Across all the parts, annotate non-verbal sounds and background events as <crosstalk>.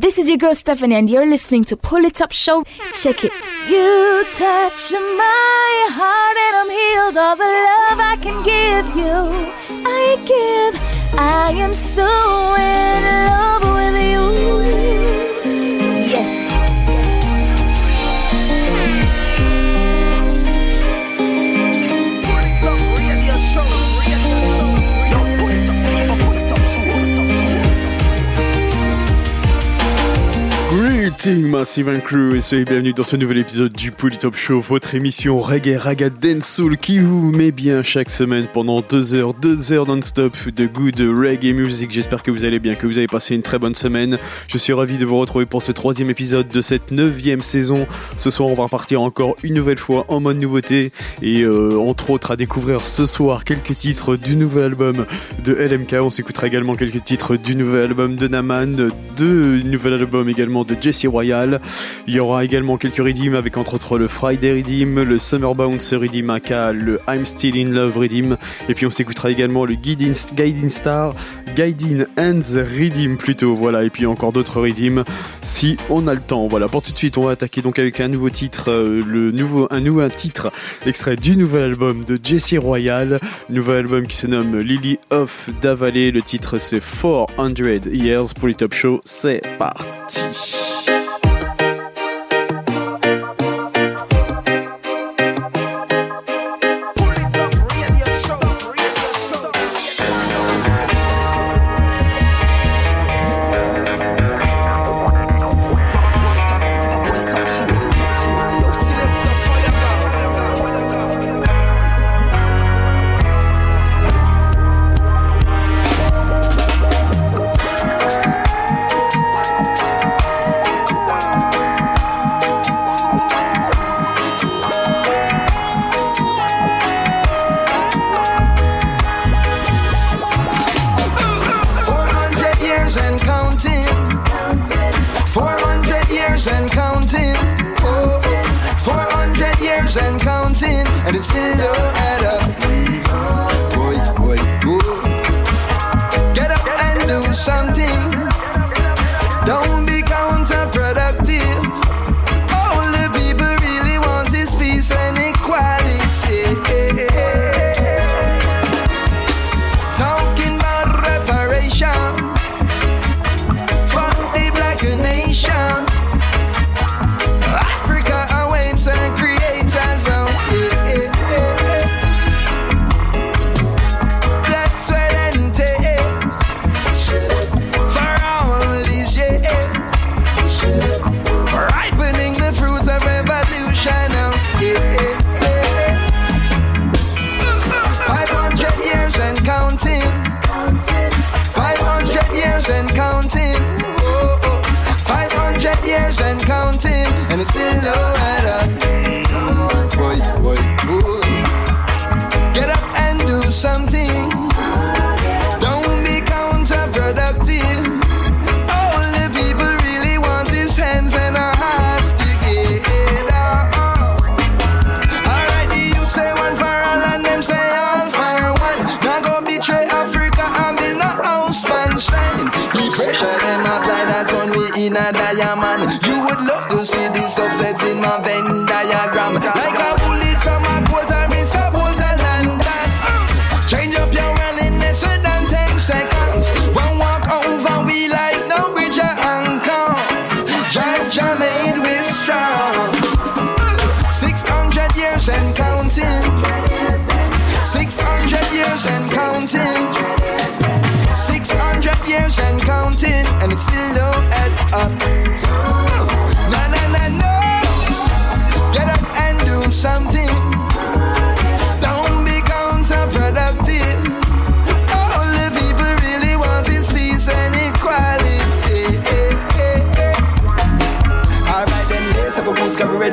This is your girl Stephanie, and you're listening to Pull It Up Show. Check it. You touch my heart, and I'm healed. All the love I can give you, I give. I am so in love Greetings Massive and Crew et soyez bienvenue dans ce nouvel épisode du Polytop Show, votre émission reggae, raga, dancehall qui vous met bien chaque semaine pendant deux heures, deux heures non-stop de good reggae music. J'espère que vous allez bien, que vous avez passé une très bonne semaine. Je suis ravi de vous retrouver pour ce troisième épisode de cette neuvième saison. Ce soir, on va repartir encore une nouvelle fois en mode nouveauté et euh, entre autres à découvrir ce soir quelques titres du nouvel album de LMK. On s'écoutera également quelques titres du nouvel album de Naman, de nouvel album également de Jesse Royal. Il y aura également quelques redeems avec entre autres le Friday Redeem, le Summer Bounce Redeem le I'm Still in Love Redeem. Et puis on s'écoutera également le Guiding, Star, Guiding Hands Redeem plutôt. Voilà, et puis encore d'autres redeems si on a le temps. Voilà, pour tout de suite, on va attaquer donc avec un nouveau titre, euh, un nouveau titre extrait du nouvel album de Jesse Royal. Nouvel album qui se nomme Lily of Davalé. Le titre c'est 400 Years pour les Top Show. C'est parti. man. You would love to see the subsets in my Venn diagram. Like a bullet from a quarter. Hundred years and counting, and it's still low at up.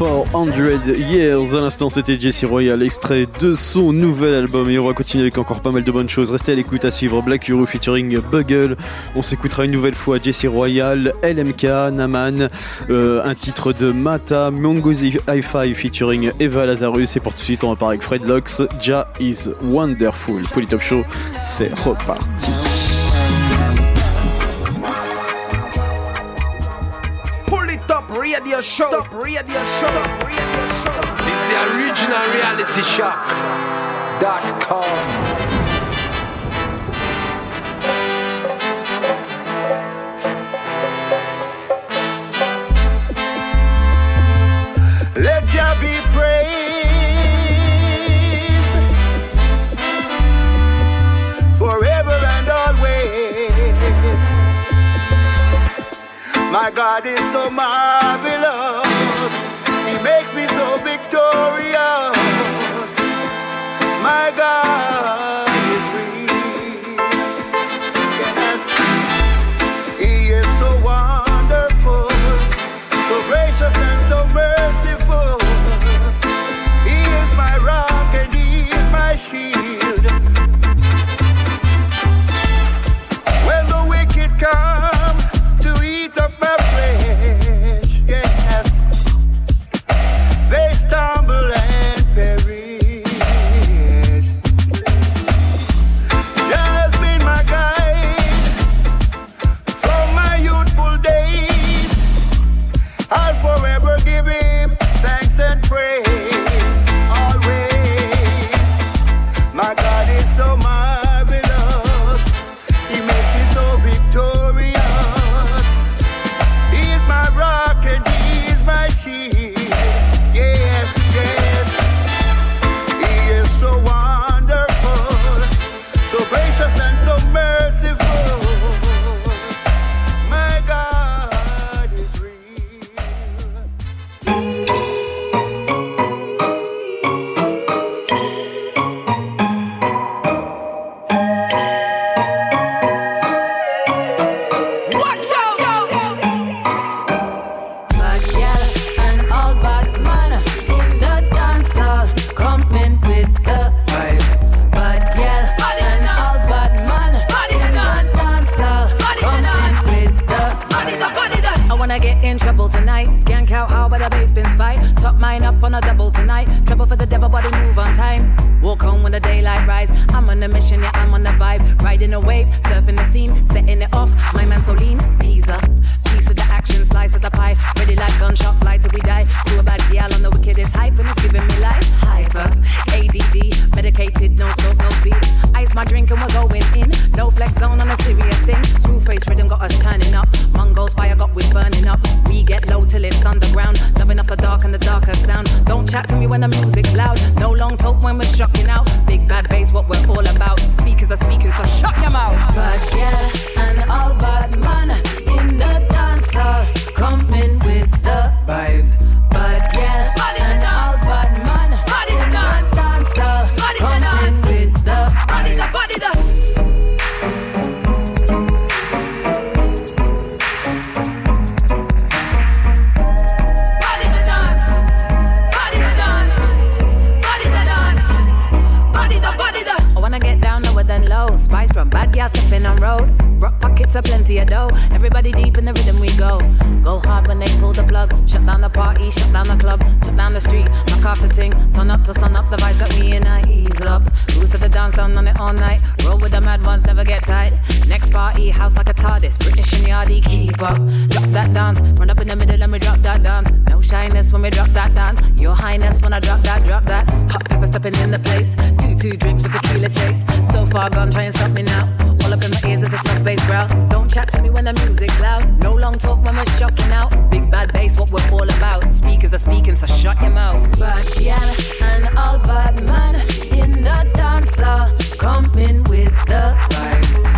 400 Years. À l'instant, c'était Jesse Royal, extrait de son nouvel album. Et on va continuer avec encore pas mal de bonnes choses. Restez à l'écoute à suivre Black Hero featuring Bugle. On s'écoutera une nouvelle fois Jesse Royal, LMK, Naman, euh, un titre de Mata, Mongozi Hi-Fi featuring Eva Lazarus. Et pour tout de suite, on va parler avec Fred Locks. Ja is wonderful. Polytop Show, c'est reparti. Radio show. Stop radio show. Stop radio show. This is the original reality shock. Dot com. God is so marvelous. He makes me so victorious. My God tonight. Skank out how the bass bins fight. Top mine up on a double tonight. Trouble for the devil, body move on time. Walk home when the daylight rise. I'm on a mission, yeah, I'm on the vibe. Riding a wave, surfing the scene, setting it off. My man so lean, Pisa. Piece of the action, slice of the pie. Ready like gunshot, fly till we die. Do a bad gal on the wickedest hype, and it's giving me life. Hyper, ADD, medicated, no smoke, no feed. My drink and we're going in. No flex zone on a serious thing. Smooth face rhythm got us turning up. Mongols fire got we burning up. We get low till it's underground. Loving up the dark and the darker sound. Don't chat to me when the music's loud. No long talk when we're shocking out. Big bad bass, what we're all about. Speakers are speaking, so shut your mouth. Bad gal and all road. Rock pockets are plenty of dough. Everybody deep in the rhythm we go. Go hard when they pull the plug. Shut down the party, shut down the club, shut down the street, knock off the ting. Turn up to sun up the vibes that we in. I ease up. Who's at the dance down on it all night? Roll with the mad ones, never get tight. Next party, house like a TARDIS. British and yardy, keep up. Drop that dance, run up in the middle and we drop that dance. No shyness when we drop that dance. Your highness when I drop that, drop that. Hot pepper stepping in the place. Two, two drinks with tequila chase. So far gone, try and stop me now. All up in my ears is a sub bass growl. Don't chat to me when the music's loud. No long talk when we're shocking out. Big bad bass, what we're all about. Speakers are speaking, so shut your mouth. Bad gal and all bad man in the dance hall, coming with the vibes.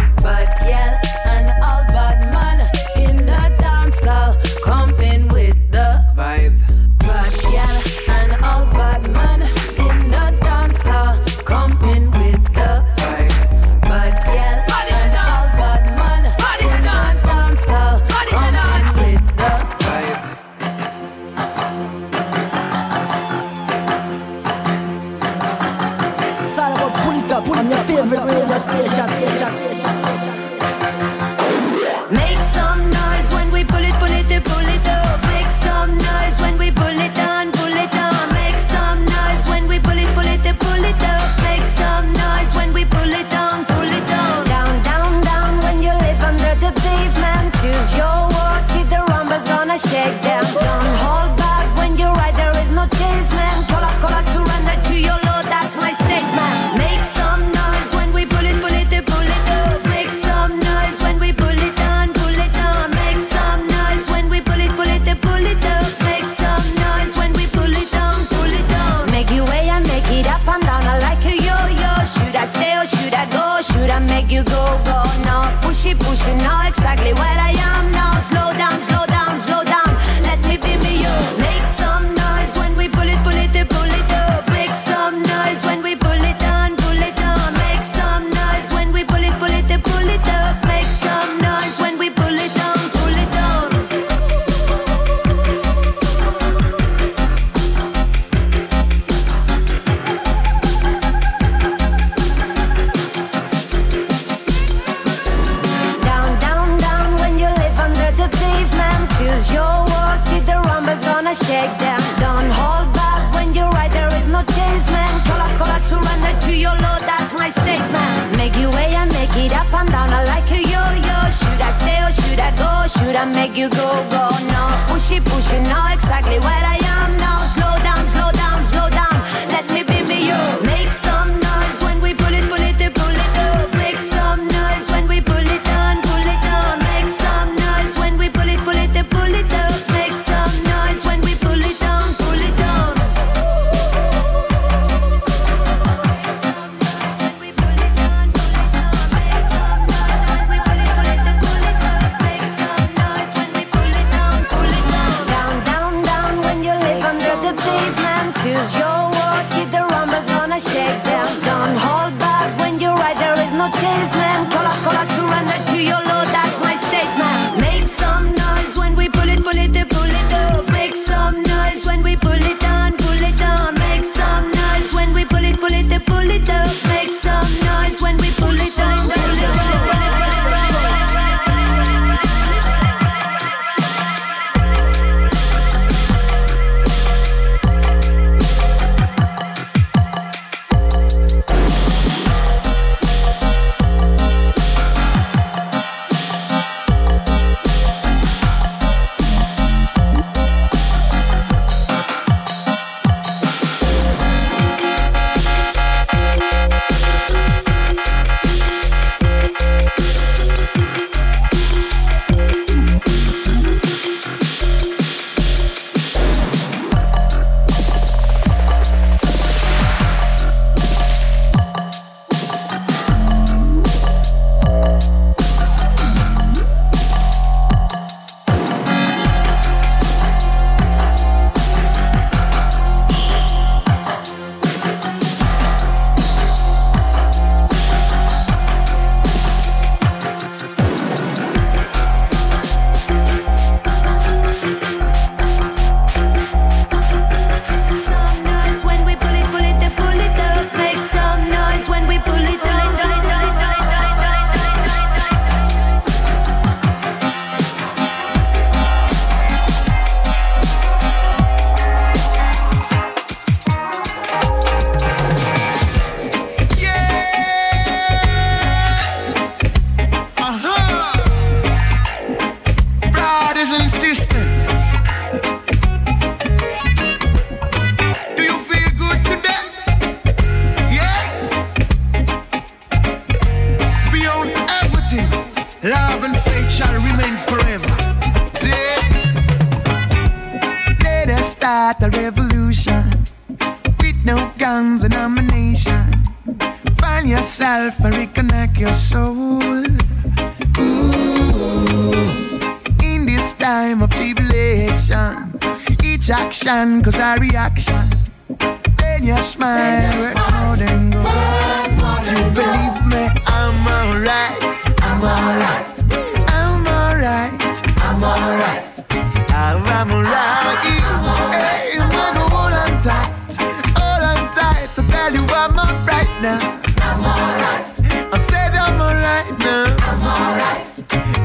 tight, all untied to tell you I'm alright now. I'm alright. I said I'm alright now. I'm alright.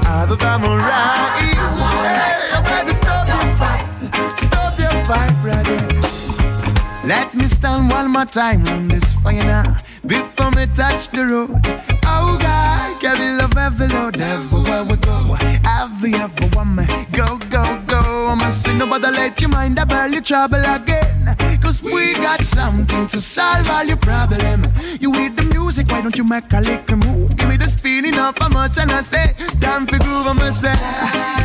I hope I'm alright. I'm alright. Hey, stop your fight. Stop your fight, brother. Let me stand one more time on this fire now. Before me touch the road. Oh God, carry love every load, everywhere we go. Every, every woman say Nobody let your mind about your trouble again. Cause we got something to solve all your problem. You with the music, why don't you make a little move? Give me the feeling of a much and I say, damn for groove, I must say,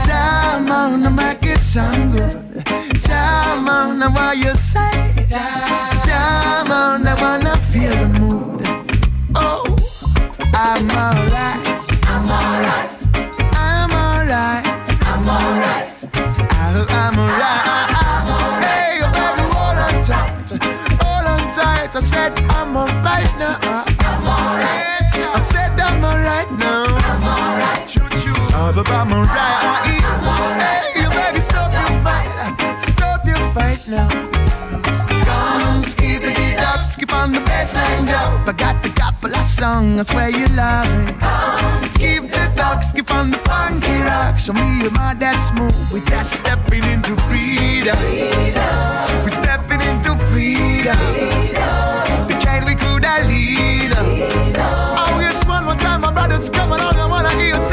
Time on, I make it sound good. Time on, I want you say, Time on, I wanna feel the mood. Oh, I'm alright, I'm alright. alright. Hey, baby, hold on tight, hold on tight. I said I'm alright now. I'm alright. I said I'm alright now. I'm alright. I'm alright. from the baseline drop. I got the of songs. I swear you love it. Oh, skip the talk, skip on the funky rock. Show me your mind that's smooth. We just stepping into freedom. freedom. We stepping into freedom. freedom. The kind we could have lead. Freedom. Oh, yes, one more time, my brothers, come on, I wanna hear. you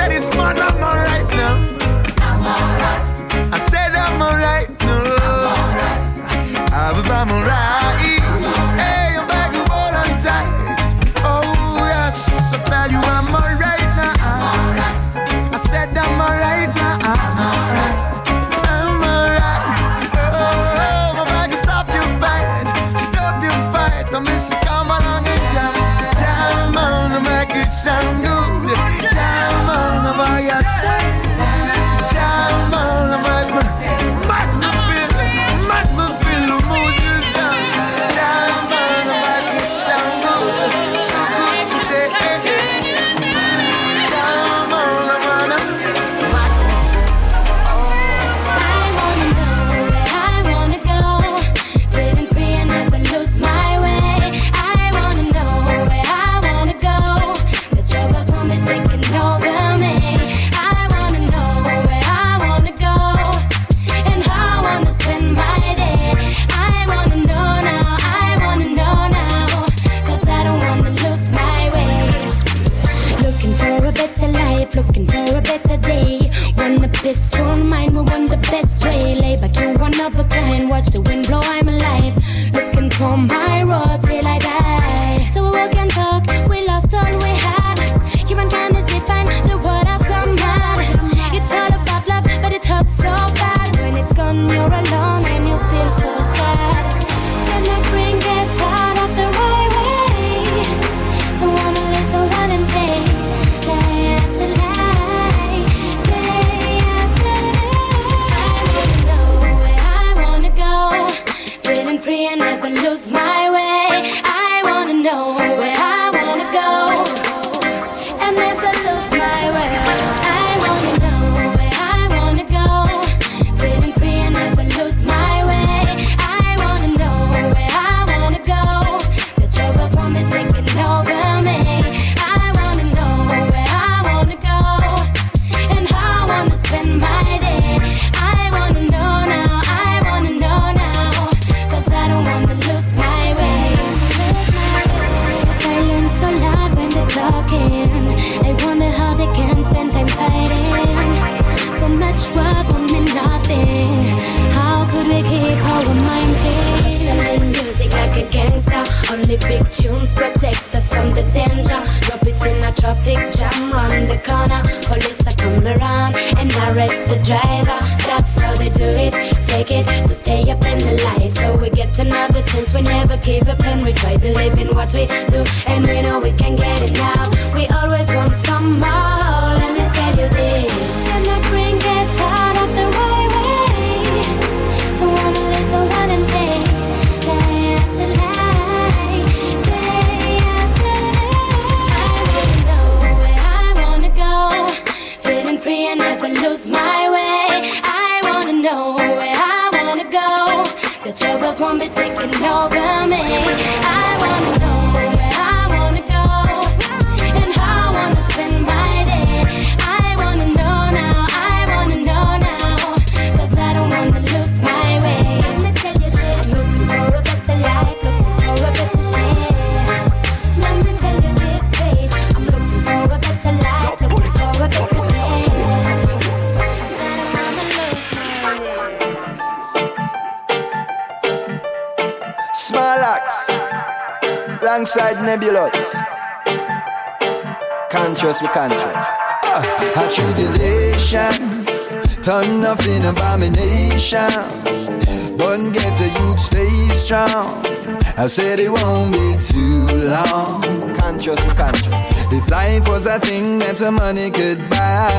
said it won't be too long. Conscious, conscious. If life was a thing that money could buy,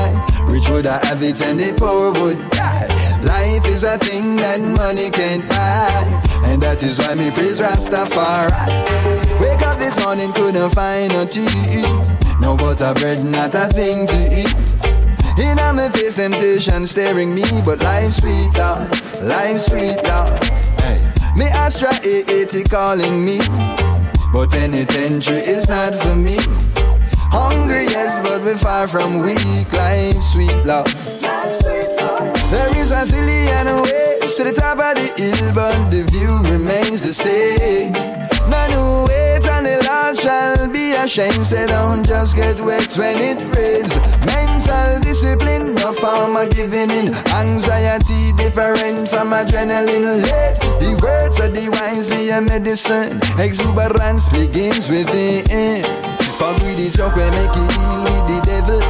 rich would I have it and the poor would die. Life is a thing that money can't buy. And that is why me praise Rastafari. Wake up this morning, couldn't find no tea. No butter bread, not a thing to eat. In on my face, temptation staring me, but life sweet, Lord. Life sweet, Lord. Me Astra eh, eh, 880 calling me, but penitentiary is not for me. Hungry, yes, but we're far from weak. Life sweet, love. There is a zillion ways to the top of the hill, but the view remains the same. None who wait on the Lord shall be ashamed. Say don't just get wet when it rains. Mental discipline, no form of giving in. Anxiety different from adrenaline. Let the words of the wise be a medicine. Exuberance begins within. Fuck with the joke, we make it deal with the devil.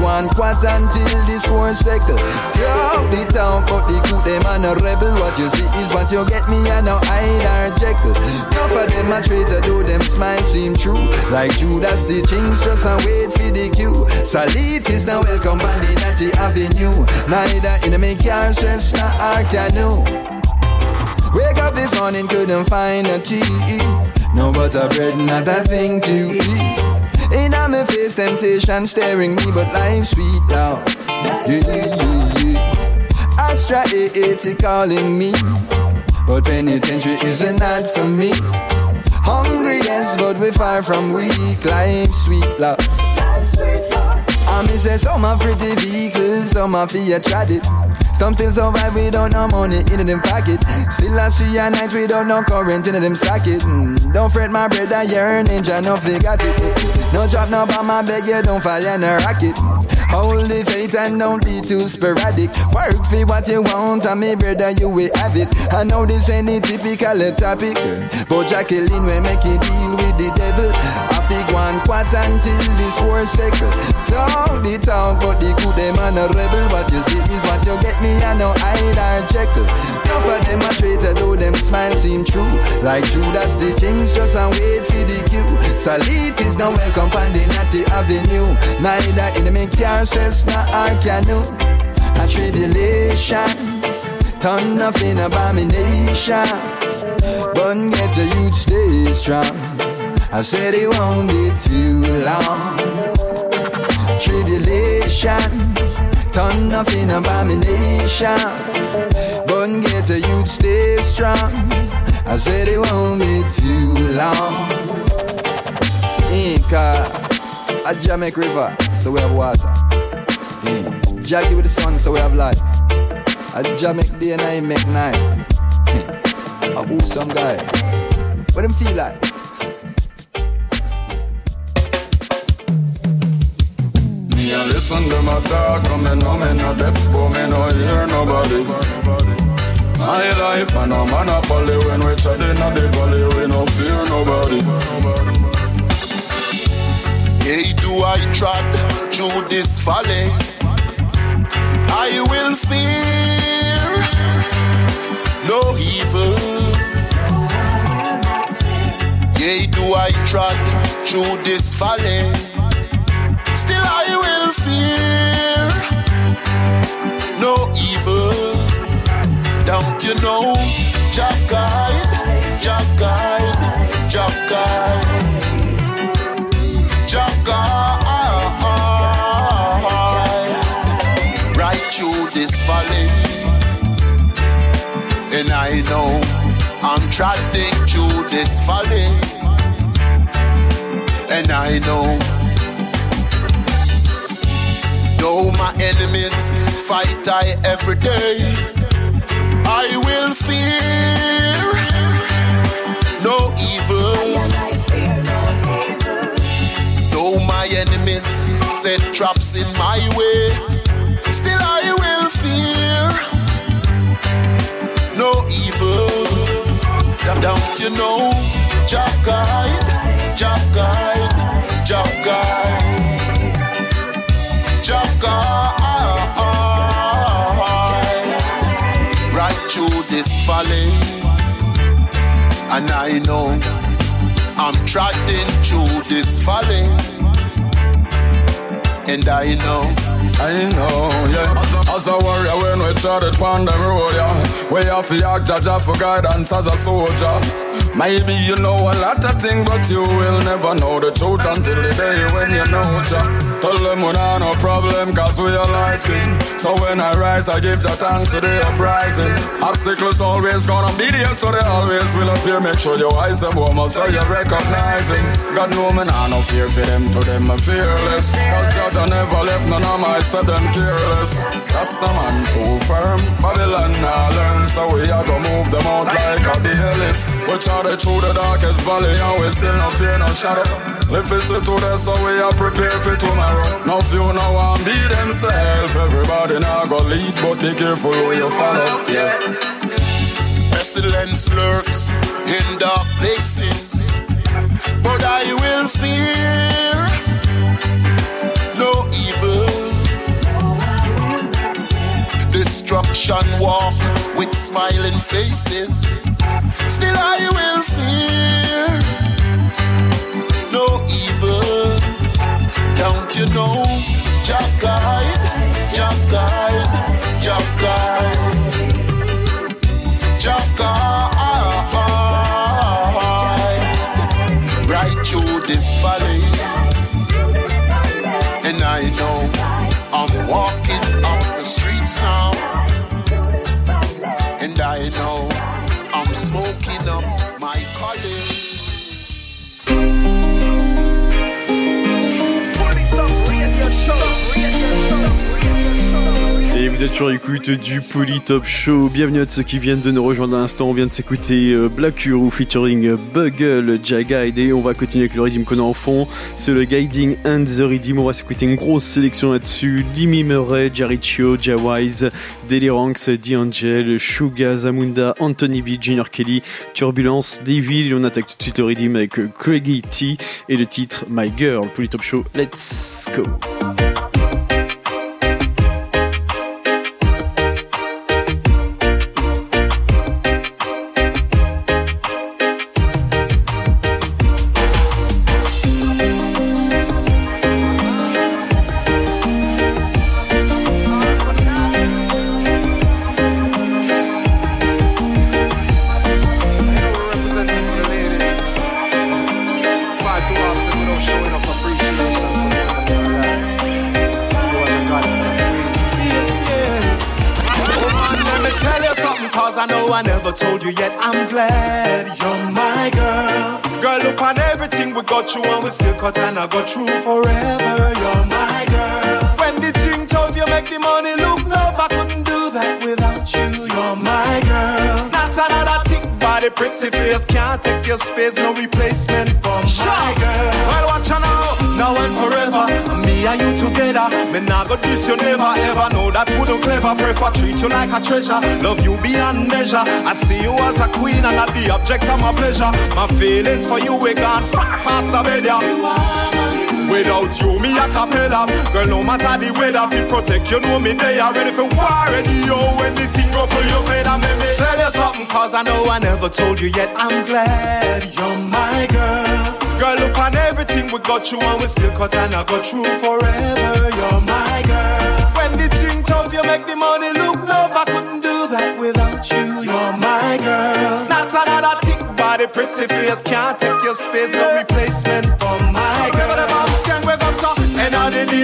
I one quat until this war settle. Talk the town, but the coup them and a rebel. What you see is what you get me, and now Hyde or jekyll. Enough of them a traitor, do them smile seem true. Like Judas, the things just a wait for the cue. Salit is now welcome at the avenue. Neither make car, stress, nor our canoe. Wake up this morning, couldn't find a tea. No butter bread, not a thing to eat. In my face, temptation staring me, but life sweet now. Yeah, yeah, yeah. Astra 880 calling me, but penitentiary is not for me. Hungry, yes, but we're far from weak. Life sweet love. I me say some are pretty vehicles, some are fear it. Some still survive without no money in them pocket. Still I see a night without no current in them socket. Mm, don't fret my brother, you're a ninja, no figure it. No drop no bomb, I beg you don't fire no rocket. Hold the faith and don't be too sporadic. Work for what you want, and me brother, you will have it. I know this ain't a typical topic, but Jacqueline will make you deal with the devil. I fig one quat until this war cycle. Talk the talk, but the good and a rebel. What you see is what you get me, I know Hyde or jekyll. Enough of them a traitor, though them smile seem true. Like Judas, the things just a wait for the cue. Salit is no welcome on the Natty Avenue. Neither in the make car says not our canoe. A tribulation, turn off in abomination. But get a youth stay strong. I said it won't be too long. Tribulation, turn off in abomination. But get a youth stay strong. I said it won't be too long. Inca, a Jamaica River, so we have water. Yeah. Jackie with the sun, so we have light. A Jamaica day and I make night. <laughs> a who some guy. What them feel like? Listen them a talk, and know me no deaf, but me no hear nobody. My life and a monopoly when we treading on the valley, we no fear nobody. Yea, do I trod through this valley? I will fear no evil. Yea, do I trod through this valley? Fear no evil. Don't you know? Jah guide, Jah guide, Jah guide. Jah guide. Right through this valley. And I know I'm trotting through this valley. And I know Though my enemies fight I every day, I will fear no evil. Though my enemies set traps in my way, still I will fear no evil. Don't you know? Jah guide, Jah guide, Jah guide, Guide. Right through this valley, and I know I'm trotting through this valley, and I know. I know, yeah. As a warrior, when we charted on the road, yeah. We have to act judge for guidance as a soldier. Maybe you know a lot of things, but you will never know the truth until the day when you know Jah. Tell them we not no problem, cause we are life king. So when I rise, I give Jah thanks to the uprising. Obstacles always gonna be there, so they always will appear. Make sure your eyes them warm so you recognize it. God know me nah no fear for them, to them I'm fearless. Cause Jah never left none of my to them careless. The man too firm. Babylon now learn, so we are gonna move them out like a bailiff. We charted through the darkest valley, and we still no fear, no shadow. Live this to today, so we are prepared for tomorrow. No few, no one be themselves. Everybody now go lead, but be careful who you follow. Yeah. Pestilence lurks in dark places, but I will fear Destruction walk with smiling faces, still I will fear no evil. Don't you know? Jah guide, Jah guide, Jah guide. Smoking up vous êtes sur l'écoute du Polytop Show. Bienvenue à ceux qui viennent de nous rejoindre à l'instant. On vient de s'écouter euh, Black Hero featuring Bugle, Jaguide. Et on va continuer avec le rythme qu'on a en fond. C'est le Guiding and the Rhythm. On va s'écouter une grosse sélection là-dessus. Dimi Murray, Jaricho, Jawise, Deliranx, D'Angel, Suga, Zamunda, Anthony B, Junior Kelly, Turbulence, Devil. Et on attaque tout de suite le rythme avec euh, Craigie T et le titre My Girl. Polytop Show, let's go. Got you and we still cut and I got through forever. Pretty face. Can't take your space, no replacement for my girl. Well, watch her now, now and forever. Me and you together. Me nah go this, you never ever know that would do clever. Prefer treat you like a treasure. Love you beyond measure. I see you as a queen and not the object of my pleasure. My feelings for you, we gone far past the bed, yeah. Without you, me a cappella Girl, no matter the weather, we protect you know me they are ready for war. And yo, anything go for you, better make me tell you something Cause I know I never told you yet. I'm glad you're my girl. Girl, look on everything we got you and we still cut and I got through forever. You're my girl. When the thing tough, you make the money look love I couldn't do that without you. You're my girl. Not another thick body, pretty face Can't take your space, no replacement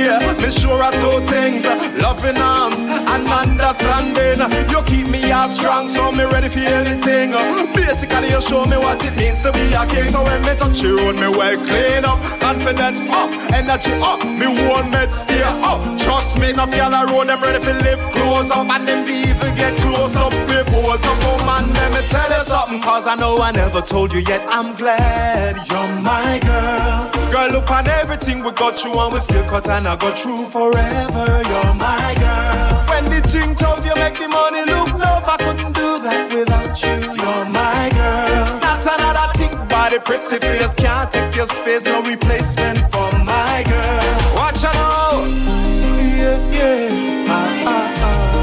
of day Me sure I two things uh, Loving arms and understanding. You keep me as strong so me ready for anything. Uh, basically you show me what it means to be a king. So when me touch you on me well clean up. Confidence up, energy up Me one med stay up. Trust me, no feel the road Them ready for live close up. And them be even get close up We pose up, oh man Let me tell you something Cause I know I never told you yet. I'm glad you're my girl Girl, look on everything we got you and we still cut and I got through forever. You're my girl. When the thing tough, you make the money look love. I couldn't do that without you. You're my girl. Not another thick body, pretty face can't take your space. No replacement for my girl. Watch out. Yeah, yeah. Ah, ah, ah.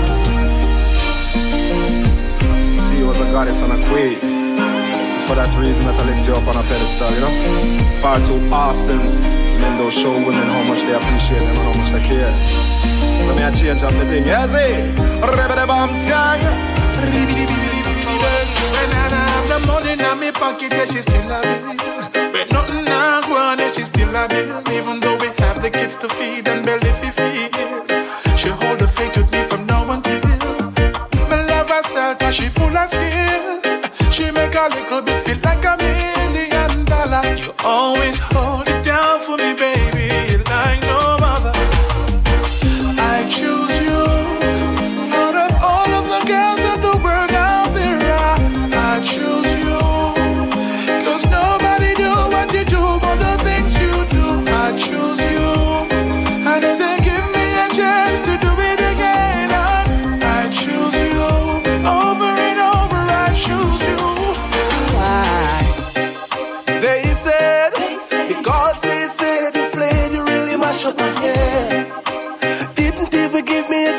See, you was a goddess and a queen. For that reason that I lift you up on a pedestal, you know? Far too often, men don't show women how much they appreciate them and how much they care. So me I change up the thing, bomb sky. When I have the money in my pocket, yeah, she still a bill. When nothing I want, yeah, she still a bill. Even though we have the kids to feed and belly fi feel. She hold the faith with me from now until. Me love her style cause she full of skill. She make a little bit feel like a million dollar. You always hold it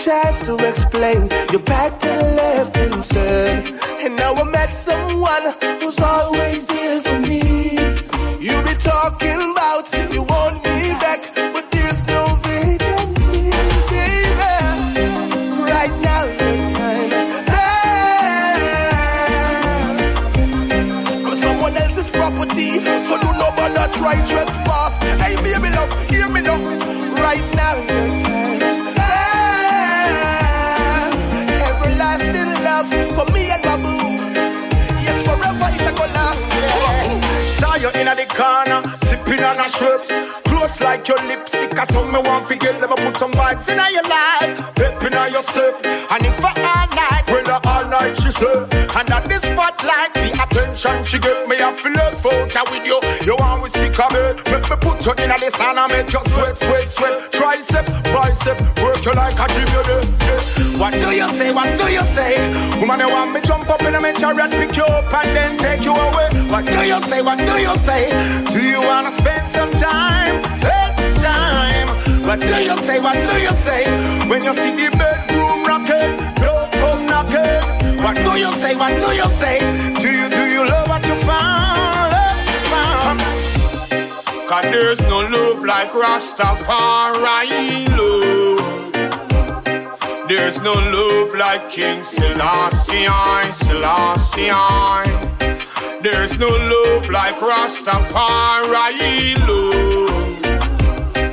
me a to explain. You backed and left and said, and now I met someone who's always there for me. You be talking about you want me back, but there's no vacancy, baby. Right now your time is past. I'm someone else's property, so do nobody try trespass. Close like your lipstick, I saw me one figure, never put some vibes in your life. Pep in your step, and if I all night, well, uh, all night she said. And at the spotlight, the attention she give me, I feel love photo with you. You always speak of it, make me put you in the sun and make you sweat, sweat, sweat. Tricep, bicep, work you like a gym, you. What do you say? What do you say? Woman, you want me jump up in a chariot, pick you up and then take you away. What do you say? What do you say? Do you wanna spend some time? What do you say? What do you say? When you see the bedroom rocking, don't come knocking. What do you say? What do you say? Do you do you love what you found? Found? Cause there's no love like Rastafari love. There's no love like King Selassie, Selassie. There's no love like Rastafari love.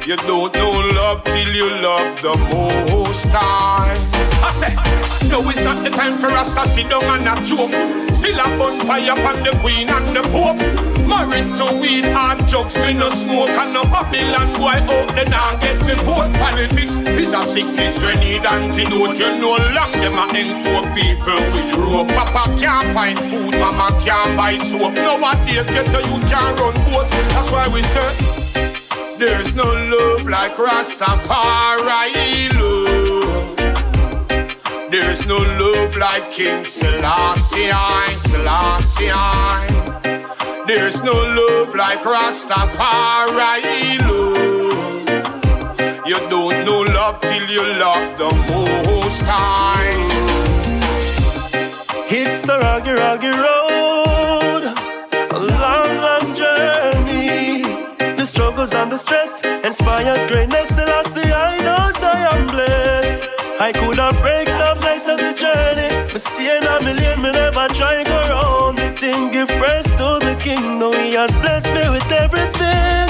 You don't know love till you love the most high. I say, no, it's not the time for us to sit down and a joke. Still a bonfire upon the queen and the pope. Married to weed and drugs, me no smoke and no Babylon boy out there now get me vote. Politics is a sickness we need antidote. You know long them a end poor people with rope. Papa can't find food, mama can't buy soap. Nowadays get to you can't run boat. That's why we say. There's no love like Rastafari love. There's no love like King Selassie, Selassie. There's no love like Rastafari love. You don't know love till you love the most high. It's a rocky, rocky road, Struggles and the stress inspires greatness, and I see I know I am blessed. I could have break stop lives of the journey, but in a million, me never try go round the thing. Give praise to the King, no He has blessed me with everything.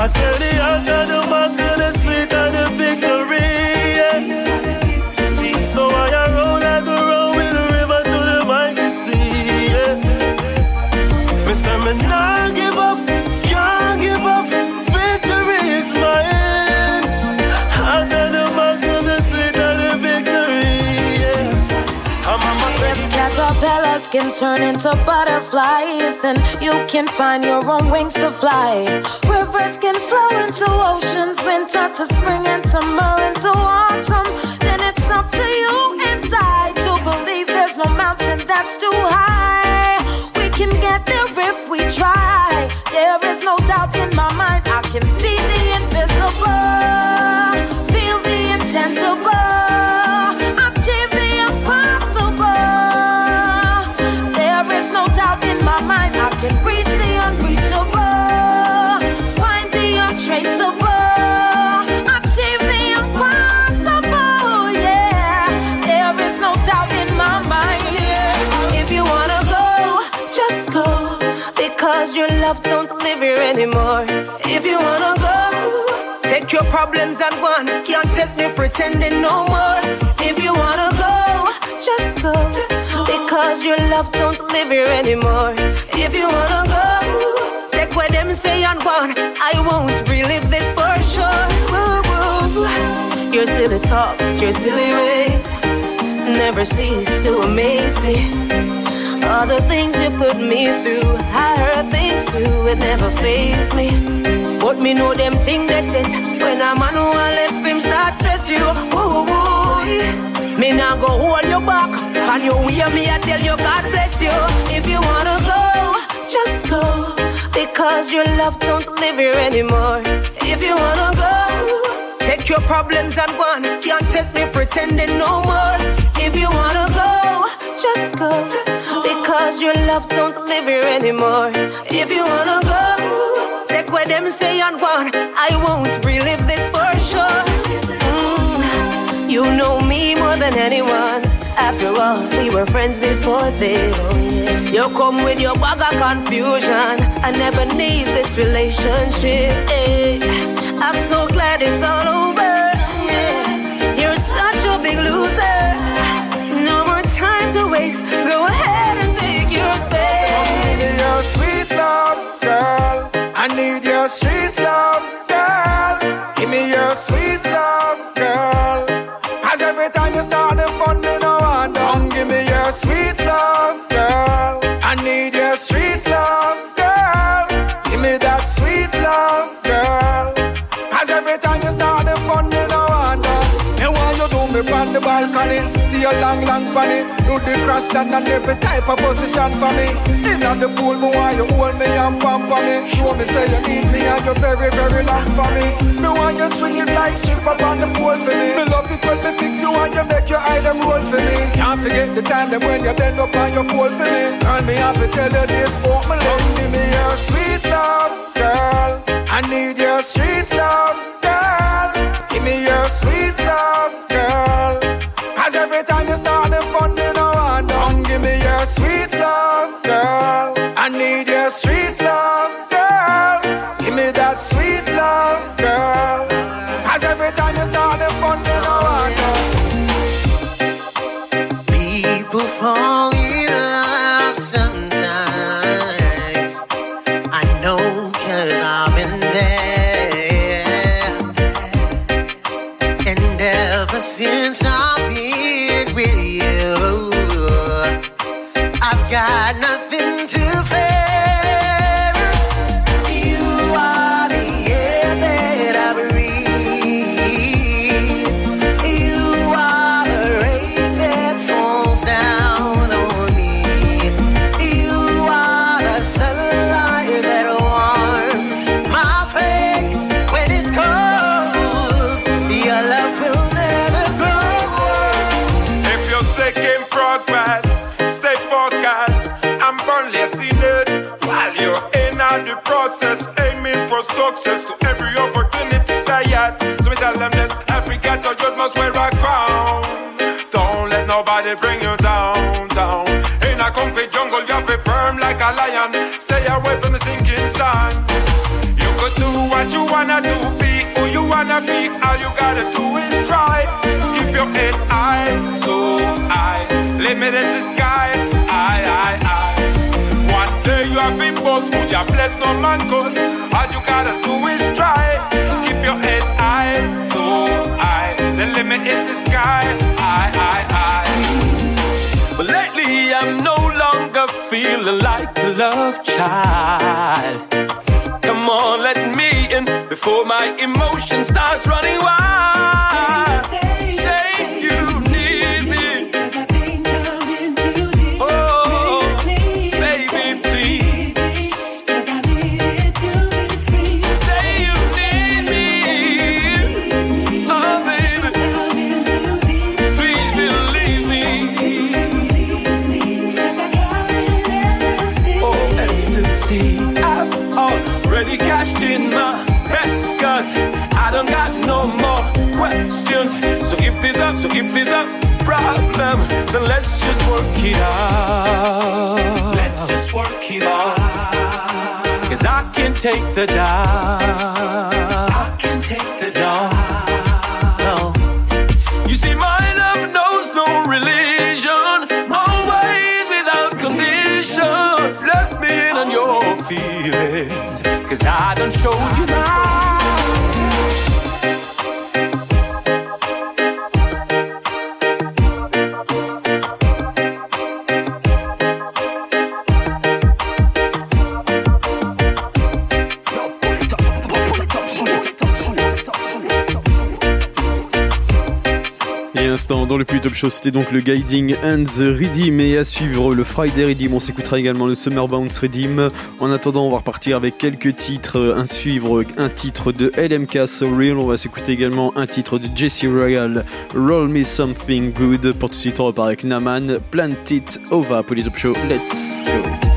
I said the and the and the sweet and the victory. Yeah. So I Caterpillars can turn into butterflies, then you can find your own wings to fly. Rivers can flow into oceans, winter to spring and summer into autumn. Then it's up to you and I to believe there's no mountain that's too high. We can get there if we try. Love don't live here anymore. If you wanna go, take your problems and one. Can't take me pretending no more. If you wanna go, just go. Because your love don't live here anymore. If you wanna go, take what them say and one. I won't relive this for sure. Woo, woo. Your silly talks, your silly ways never cease to amaze me. All the things you put me through, I heard things too, it never fazed me. But me know them things they said when a man who a left him start stress you. Woo woo. Me now go hold you back, and you hear me I tell you God bless you. If you wanna go, just go, because your love don't live here anymore. If you wanna go. Take your problems and one. Can't take me pretending no more. If you wanna go, just go. Because your love don't live here anymore. If you wanna go, take what them say and one. I won't relive this for sure. Mm, you know me more than anyone. After all, we were friends before this. You come with your bag of confusion. I never need this relationship. eh. I'm so glad it's all over. Waste. Go ahead and take your space. Give me your sweet love, girl. I need your sweet love, girl. Give me your sweet love, girl. Cause every time you start the fun, me no want done. Give me your sweet love, girl. I need your sweet love, girl. Give me that sweet love, girl. Cause every time you start the fun, me no want done. And why you do me from the balcony? Stay long, long funny. The cross stand and every type of position for me. In on the pool, me want you hold me and pump for me. Show me say you need me and you're very, very long for me. Me want you swing it like strip up on the pole for me. Me love it when me fix you and you make your eye them roll for me. Can't forget the time that when you bend up on your fold for me. Girl, me have to tell you this, oh my love. Give me your sweet love, girl. I need your sweet love, girl. Give me your sweet love, All you gotta do is try. Keep your head high, so high. Limit is the sky, I, I, I. One day you have been boss, would ya bless no man cause all you gotta do is try. Keep your head high, so high. The limit is the sky, I, I, I. But lately I'm no longer feeling like a love child. Come on, let me before my emotion starts running wild. Let's just work it out. Let's just work it out. Cause I can take the doubt. Le plus top show, c'était donc le Guiding and the. Et à suivre le Friday Redeem, on s'écoutera également le Summer Bounce Redeem. En attendant, on va repartir avec quelques titres. Un suivre un titre de LMK So Real. On va s'écouter également un titre de Jesse Royal, Roll Me Something Good. Pour tout de suite, on repart avec Naman, Plant It Over pour les show. Let's go.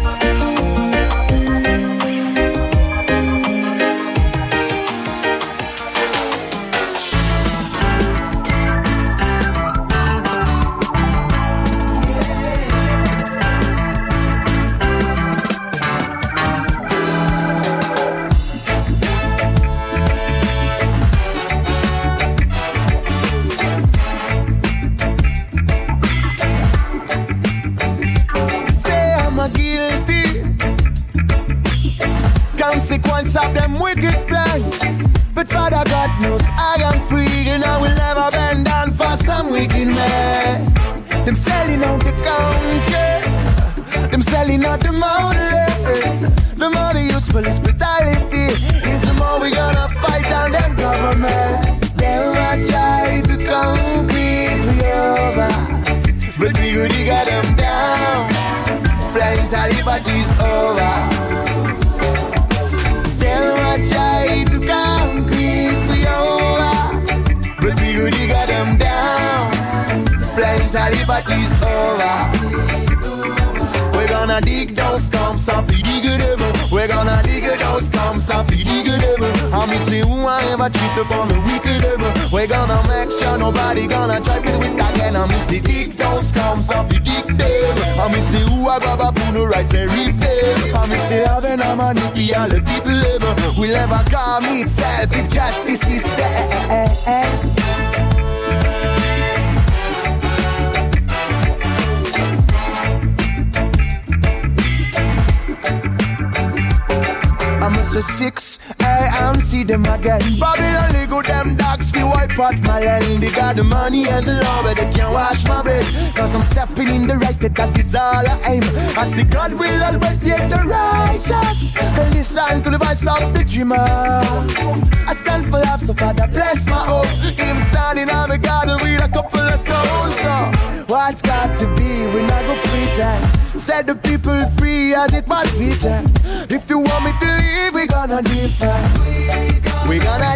Parties over. Them a try to concrete we over, but we gotta get them down. Plenty parties over. We're gonna dig those stumps and feed the good. We're gonna dig those stumps and feed the good devil. And me see who I ever treat upon the wicked devil. We're gonna make sure nobody gonna try it with again. Me see dig those stumps and feed the devil. And me see who I grab up on the right say reap. And me see having a money for all the people live. We'll never calm itself if justice is there. I'm a six, Am see them again. Babylon, they go them dogs, fi wipe out my land. They got the money and the law, but they can't wash my bread. Cause I'm stepping in the right, that is all I aim. I see God will always save the righteous. And listen to the voice of the dreamer. I for love, so Father bless my hope. Him standing on the garden with a couple of stones. So, what's got to be, We're not go pretend. Set the people free as it must be written. If you want me to leave, we're gonna differ. We're gonna.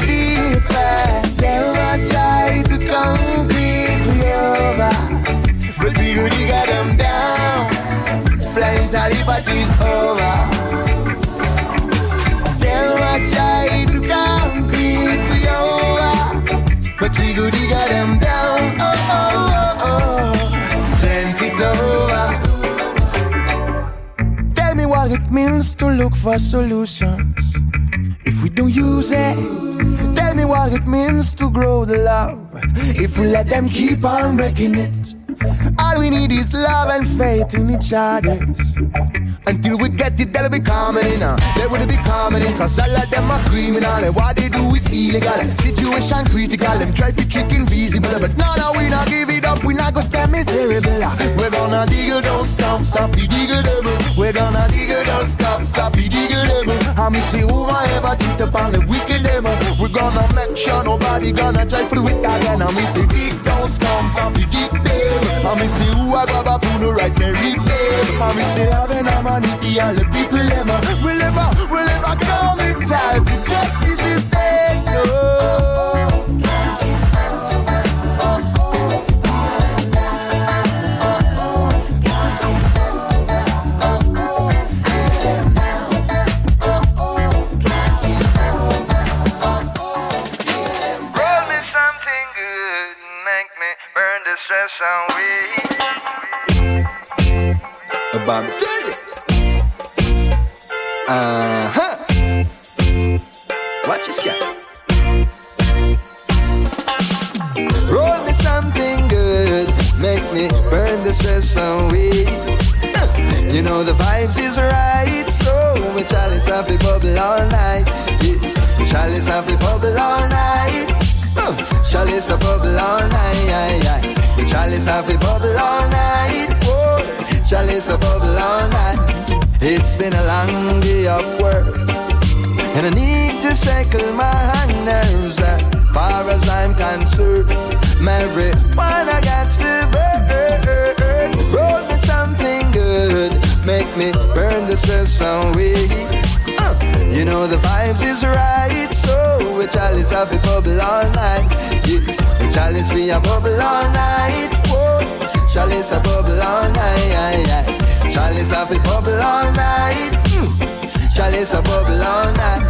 They will try to concrete we over, but we gotta get them down. Plenty parties over. Will try get them down. Oh oh oh oh, plenty over. Tell me what it means to look for solutions. If we don't use it, tell me what it means to grow the love. If we let them keep on breaking it, all we need is love and faith in each other. Until we get it, they'll be coming in. Uh. They will be coming in, cause all of them are criminal. And what they do is illegal. Situation critical, them try to trick invisible. But no, no, we not give it up, we not go stand miserable. We're gonna dig those stumps up, we dig them. We're gonna dig those stumps up, we dig them. And me see who I ever cheat upon the wicked them. We're gonna make sure nobody gonna try for it again. And me see dig those stumps up, we dig them. And me see who I grab up on the right say reap them. And me see having a money all the people ever. We'll never, we'll never come inside. The justice is dead. No. Stress away. About Uh huh. Watch this guy. Roll me something good, make me burn the stress away. You know the vibes is right, so we chalice a bubble all night. We chalice a bubble all night. Uh, Chalice a bubble all night. We chalice have a bubble all night. Whoa, chalice a bubble all night. It's been a long day of work, and I need to settle my nerves. As far as I'm concerned, marijuana got to burn. Roll me something good, make me burn the stress away. Uh, you know the vibes is right, so we chalice have a bubble all night. Yes, we chalice be a bubble all night. Whoa, chalice a bubble all night. Chalice have a bubble all night. Mm. Chalice a bubble all night.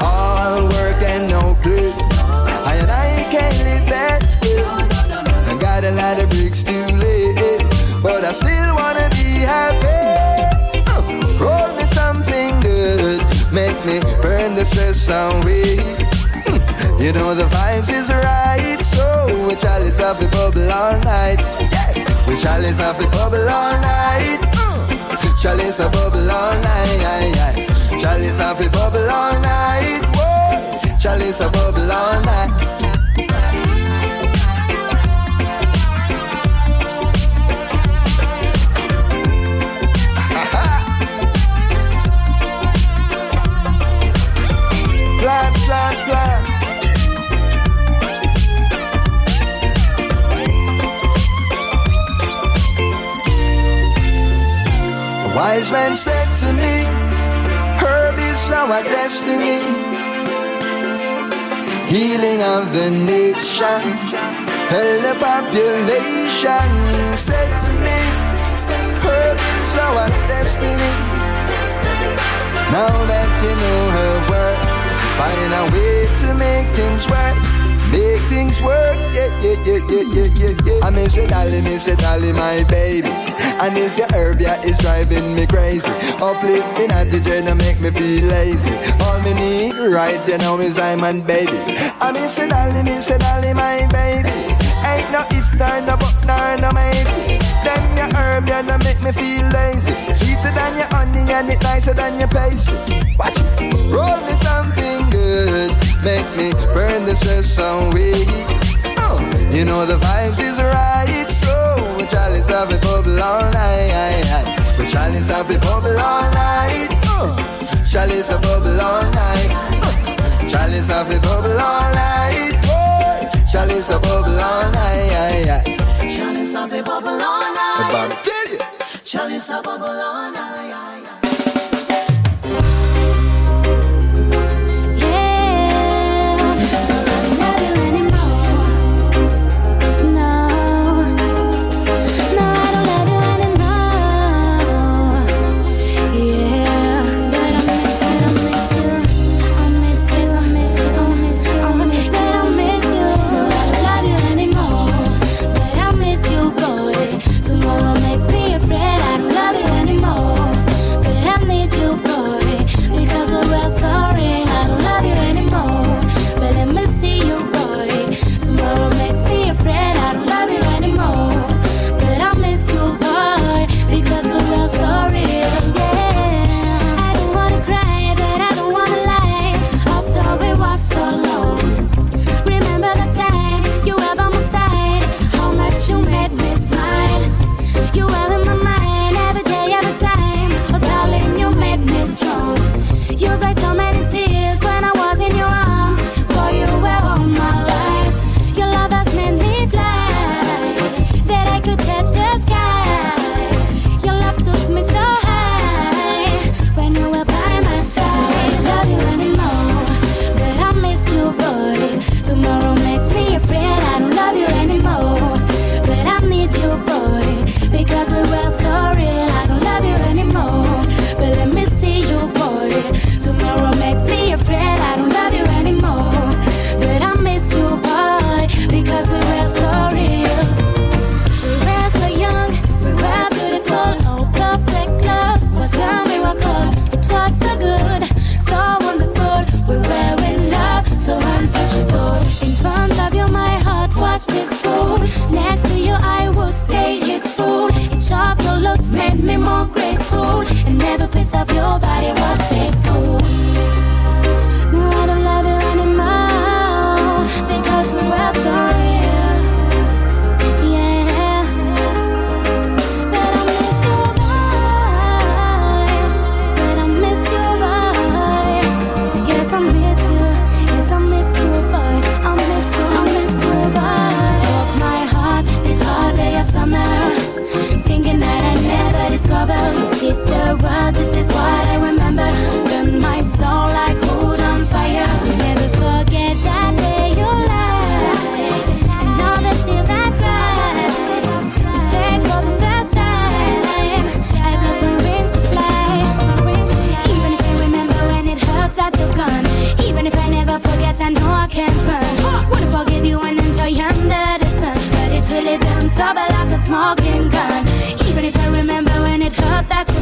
All work and no play. I and I can't live that way. I got a lot of bricks to lay, but I still wanna be happy. Make me burn the stress away. You know the vibes is right, so we chalice have a bubble all night. Yes, we chalice have a bubble all night. Mm, Chalice a bubble all night. Chalice have a bubble all night. Whoa, chalice a bubble all night. Plan, plan. A wise man said to me, Herb is our destiny. Healing of the nation. Tell the population, said to me, Herb is our destiny. Now that you know her work, find a way to make things work. Make things work, yeah, yeah, yeah, yeah, yeah, yeah, yeah. I miss it, Dolly, miss it, Dolly, my baby. And this your herb, yeah, is driving me crazy. Uplifting attitude and make me feel lazy. All me need, right, you know, is I'm baby. I miss it, Dolly, miss it, Dolly, my baby. Ain't no if, nor no but, nor no maybe. Them your herb, yeah, no make me feel lazy. Sweeter than your honey and it nicer than your pastry. Watch it. Roll me something good, make me burn the stress away. Oh, you know the vibes is right, so chalice have a bubble all night. We chalice have a bubble all night. Oh, chalice a bubble all night. Chalice have a bubble all night. Oh, a bubble all night. Have a bubble night. Bam, tell you. A bubble all night.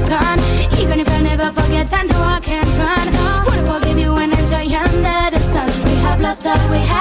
gone. Even if I never forget, I know I can't run. Wanna forgive you and enjoy under the sun. We have lost all we have.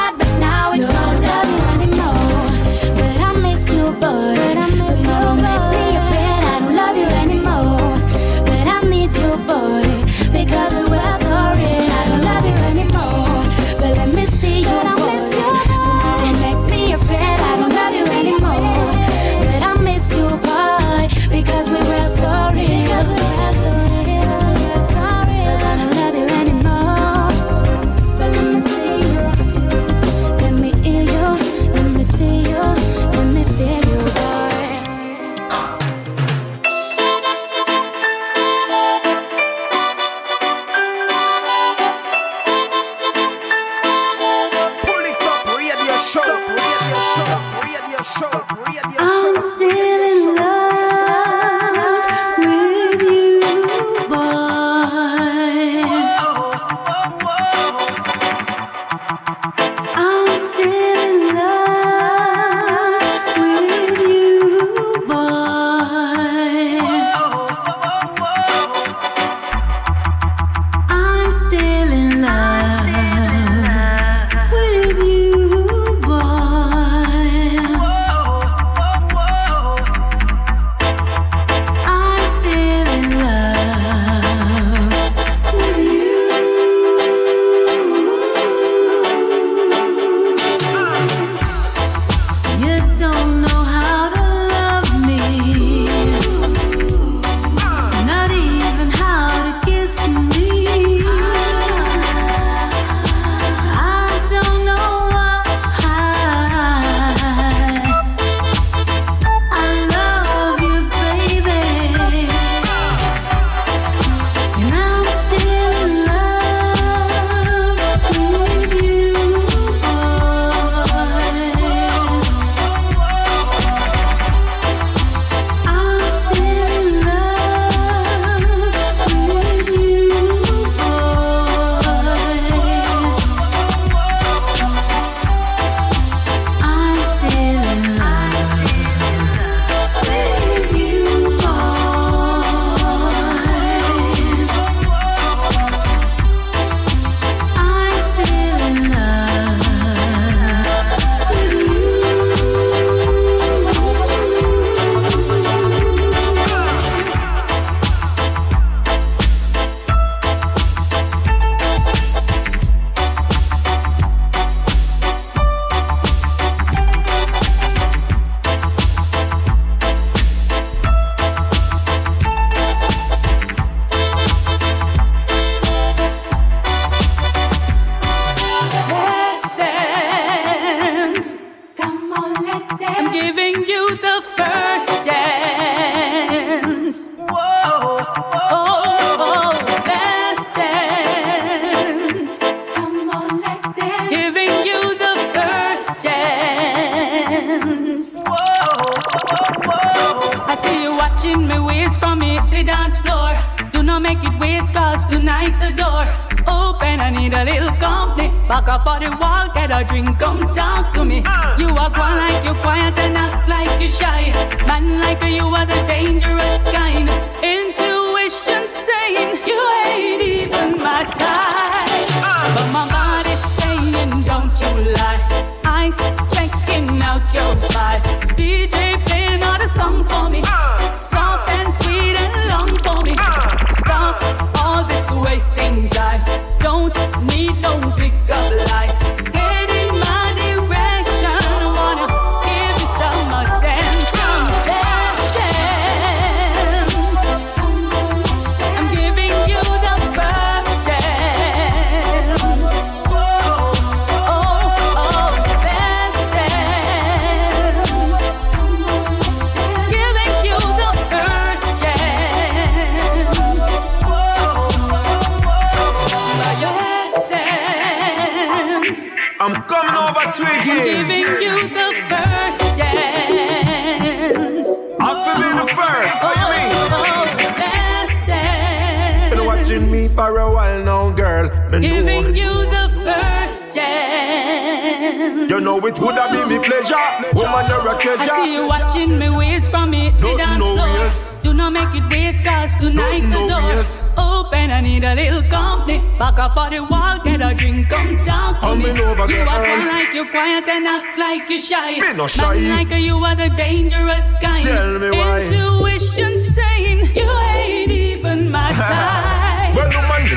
You know it would have been me pleasure. Woman, you're a treasure. I see you watching me ways from it. Don't the dance know floor. Do not make it waste, cause tonight the door open. I need a little company. Back up for the wall, get a drink, come talk to me. over, you act one like you quiet and act like you shy. Me no shy. Man like you are the dangerous kind. Tell me why. Intuition saying you ain't even my type. <laughs>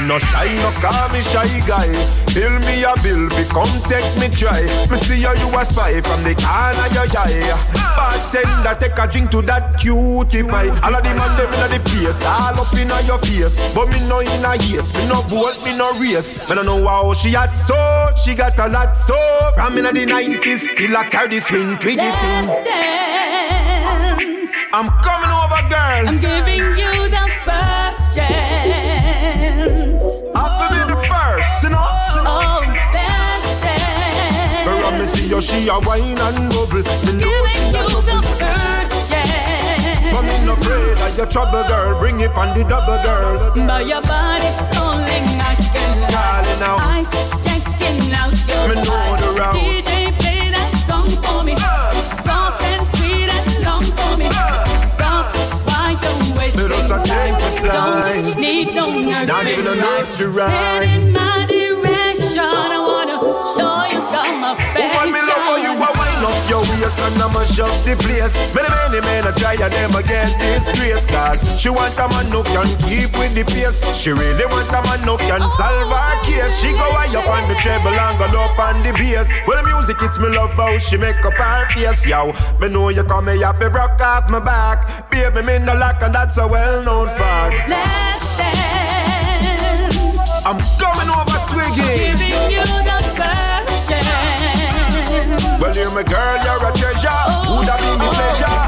Well, woman, me no shy, no call me shy guy. Bill me a bill, fi come take me try. Me see how you a spy from the corner your eye. Bartender, take a drink to that cutie pie. All of the man them inna the place, all up inna your face. But me no inna haste, me no bolt, me no race. Me no know how she at so, she got a lot so. From inna the 90s, still a carry the swing, twiggy sing. I'm coming over, girl. I'm giving you you, she a wine and bubble. Me know she a you the first chance. But me no afraid of your trouble, girl. Bring it on the double, girl. But your body's calling, I can Calling out. Eyes checking out your Me know the route. DJ, play that song for me. Soft and sweet and long for me. Stop, why don't waste your time. Don't need no nursery Not even a nursery rhyme. Affection. Woman, me love how you a wind up your waist and I'ma shove the place. Many, many men a try and never get this grace. Cause she want a man who can keep with the pace. She really want a man who can oh, solve her case. She go high up on the treble and go low up on the bass. Well, the music it's me love how she make up her face. Yo, me know you come here fi broke off my back. Baby, me no lock and that's a well-known fact. Last dance. I'm coming over Twiggy. Giving you the. Well, you're my girl, you're a treasure. Would have been me pleasure.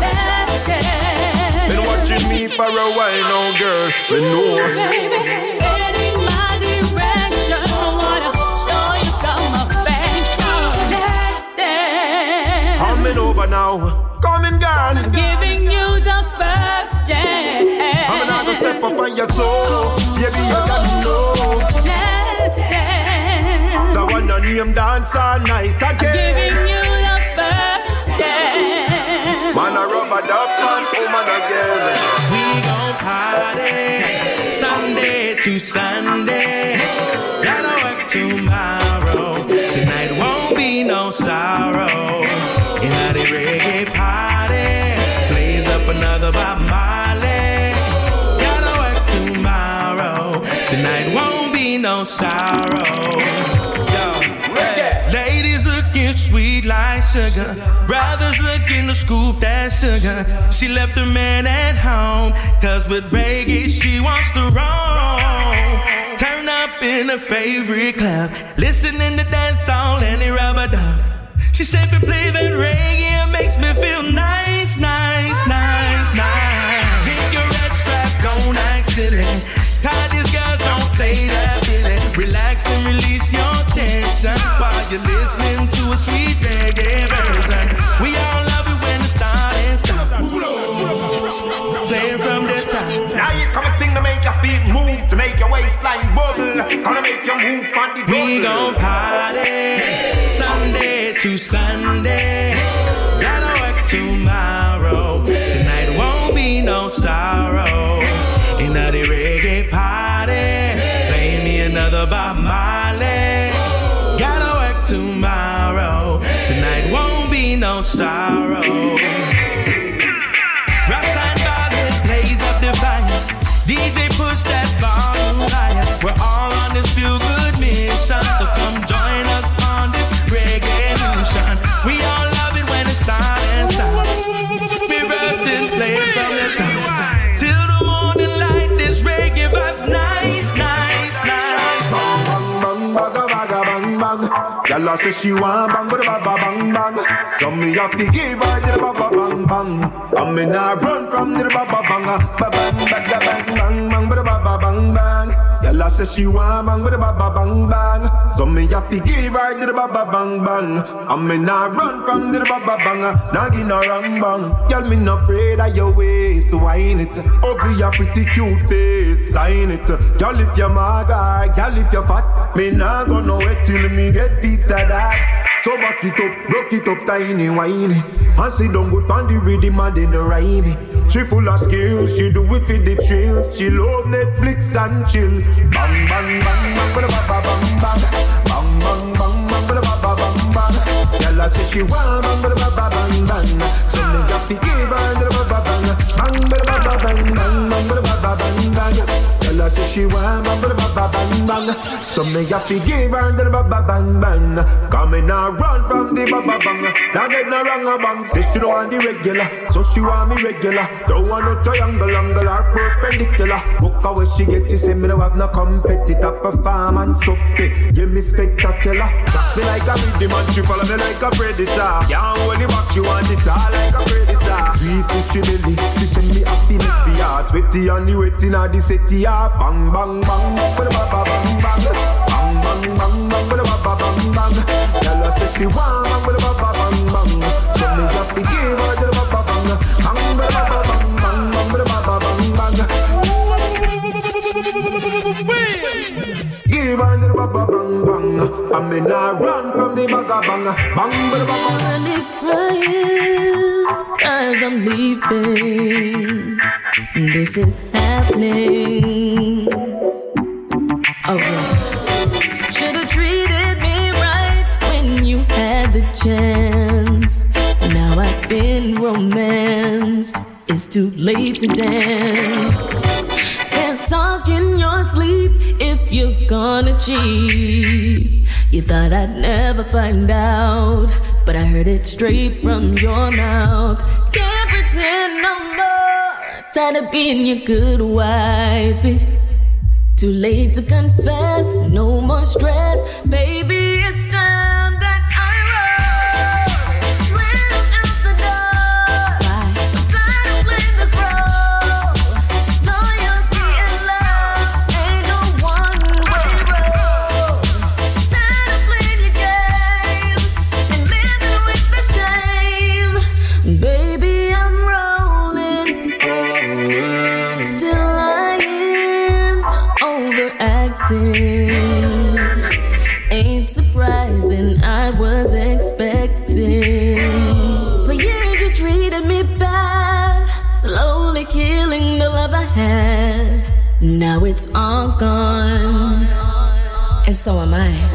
Been watching me for a while now, girl. Me know. Baby, head in my direction. I wanna show you some affection. Last dance. Coming over now. Coming, girl. Giving you the first chance. I'm gonna step up on your toe. Baby, you got me know. Dance. The one on name dance all nice again. Giving you the first chance. Man, a rubber dub man, woman again. We gon' party Sunday to Sunday. Gotta work tomorrow. Tonight won't be no sorrow. In the reggae party, blaze up another Bob Marley. Gotta work tomorrow. Tonight won't be no sorrow. Sugar. Brothers looking to scoop that sugar. She left her man at home. Cause with reggae she wants to roam. Turn up in her favorite club. Listening to dance song and the rubber dub. She said if you play that reggae, it makes me feel nice, nice, nice, nice. Pick your red strap, don't act silly. Cause these girls don't play that you're listening to a sweet reggae version. We all love it when the start is stop. Playing from the top. Now you come a thing to make your feet move, to make your waistline bubble. Gonna make you move on the We gon' party Sunday to Sunday. Gotta work tomorrow. Tonight won't be no sorrow. Sorrow. Girl, I say she want bang, but ba bang, bang. So me have to give her the ba ba bang, bang. And me nah run from the ba ba bang, ah. ba bang, ba ba bang. I say she want bang with the ba ba bang bang. So me have to give her the ba ba bang bang. And me not run from the ba ba bang. Ah, nah give no wrong bang. Girl, me not afraid of your ways. So wine it. Ugly a pretty cute face. Sign it. Girl, if you're maga, girl, if you're fat. Me nah go nowhere till me get pizza that. So back it up, broke it up, tiny, whiny. And sit down good on the rhythm and then the rhyme. She full of skills, she do it for the thrill. She love Netflix and chill. Bang, bang, bang, bang, ba ba bang, bang. Bang, bang, bang, bang, ba ba ba bang, bang. Girl, I say she want bang, ba ba ba bang, bang. So me give her ba ba bang. Bang, ba ba ba bang, bang, bang, ba ba ba bang, bang. I say she want ba ba ba bang, bang. So me got to give her the ba ba bang, bang. Come in now run from the ba ba bang. Now get no wrong a bang. Say she don't want the regular, so she want me regular. Don't want no triangle, angle or perpendicular. Book away she get, she say me no have no competitor performance up there. Yeah, me spectacular. Track me like a rhythm and she follow me like a predator. Can't hold it back, she want it all like a predator. Sweet with she belly, she send me happy make me heart sweaty and the wetting of the city. Ah. Bang bang bang, ba ba ba bang bang. Bang bang bang bang, ba ba ba bang bang. Girl, I say she want bang ba ba ba bang bang. So me got to give her the ba ba bang. Bang ba ba ba bang bang bang ba ba ba bang bang. Give her the ba ba bang bang. I me not run from the ba ba bang. Bang ba ba bang. Crying cause I'm leaving. This is happening. Oh yeah. Should've treated me right when you had the chance. Now I've been romanced. It's too late to dance. Talk in your sleep if you're gonna cheat. You thought I'd never find out, but I heard it straight from your mouth. Can't pretend no more. Tired of being your good wife. Too late to confess, no more stress. Baby, so am I.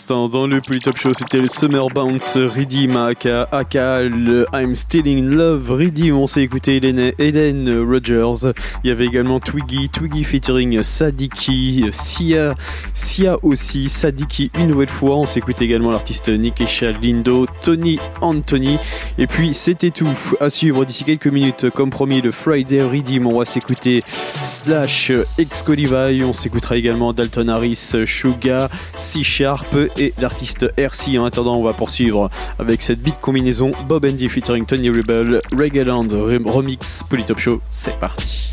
estão, do le Polytop Show, c'était le Summer Bounce Redeem aka, aka le I'm Stealing in Love Redeem. On s'est écouté Hélène, Rogers. Il y avait également Twiggy, Twiggy featuring Sadiki, Sia, Sia aussi, Sadiki une nouvelle fois. On s'est écouté également l'artiste Nick Echa, Lindo, Tony Anthony. Et puis c'était tout. À suivre d'ici quelques minutes, comme promis, le Friday Redeem. On va s'écouter Slash Excolivae. On s'écoutera également Dalton Harris, Suga, C Sharp et l'artiste RC. En attendant, on va poursuivre avec cette beat combinaison Bob Andy featuring Tony Rebel, Reggae Land remix Polytop Show. C'est parti.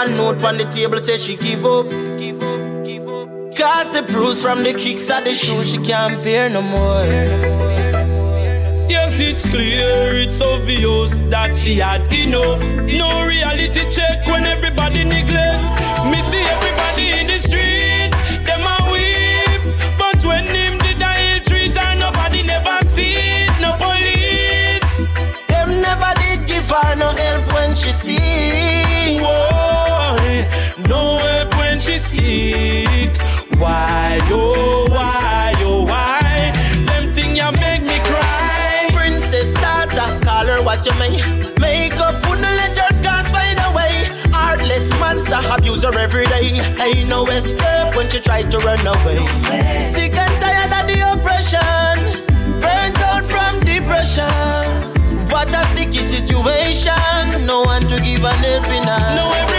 A note on the table say she give up. Give up, give up. Cause the bruise from the kicks of the shoes she can't bear no more. Yes, it's clear, it's obvious that she had enough. No reality check when everybody neglect. Me see everybody in the street, them a weep. But when him did I ill treat her, nobody never see it, no police. Them never did give her no help when she see Why, oh, why, oh, why? Them thing ya make me cry. Princess daughter, call her what you may. Make up, wouldn't let your scars find a way. Heartless monster, abuse her every day. Ain't no escape when she tried to run away. Sick and tired of the oppression. Burnt out from depression. What a sticky situation. No one to give an helping hand. Now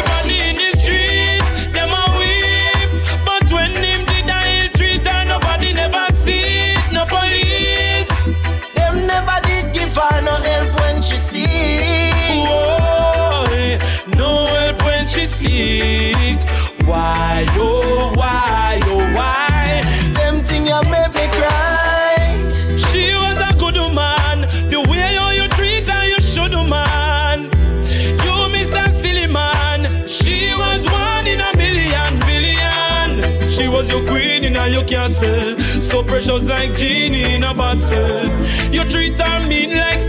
Precious like genie in a bottle. You treat her mean like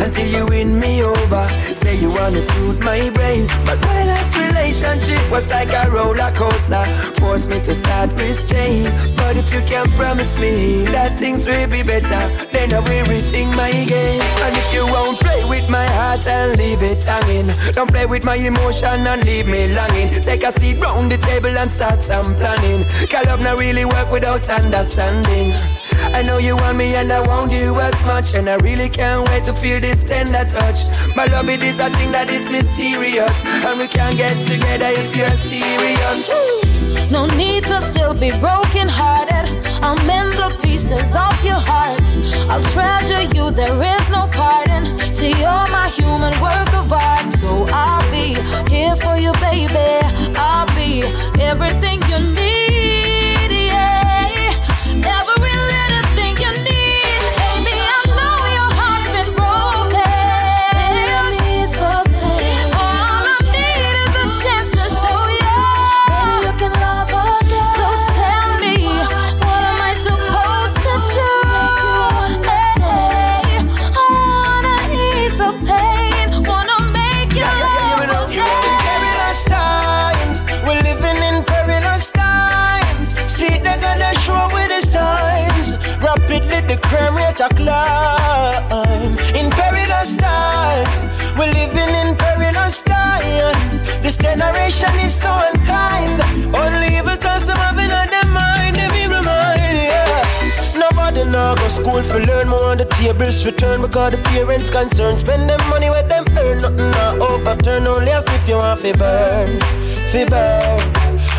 until you win me over. Say you wanna suit my brain, but my last relationship was like a roller coaster. Forced me to start restrain. But if you can promise me that things will be better, then I will rethink my game. And if you won't play with my heart and leave it hanging, don't play with my emotion and leave me longing. Take a seat round the table and start some planning. Cause love not really work without understanding. I know you want me and I want you as much And I really can't wait to feel this tender touch My love it is a thing that is mysterious And we can get together if you're serious! No need to still be broken hearted. I'll mend the pieces of your heart. I'll treasure you, there is no pardon. See, you're my human work of art. So I'll be here for you, baby. I'll be everything you need. School for learn more on the tables return because the parents concerned. Spend them money with them earn nothing now overturn. Only ask if you want fi burn, fi burn.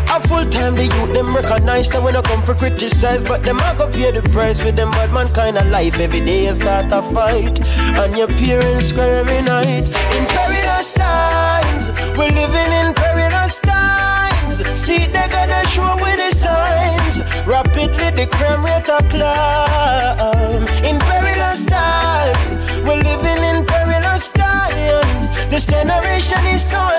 A full time the youth them recognize so when I come for criticize, but them I go pay the price for them bad man kind of life. Every day is start a fight, and your parents cry every night. In perilous times, we're living in Rapidly the crime rate a climb. In perilous times, we're living in perilous times. This generation is so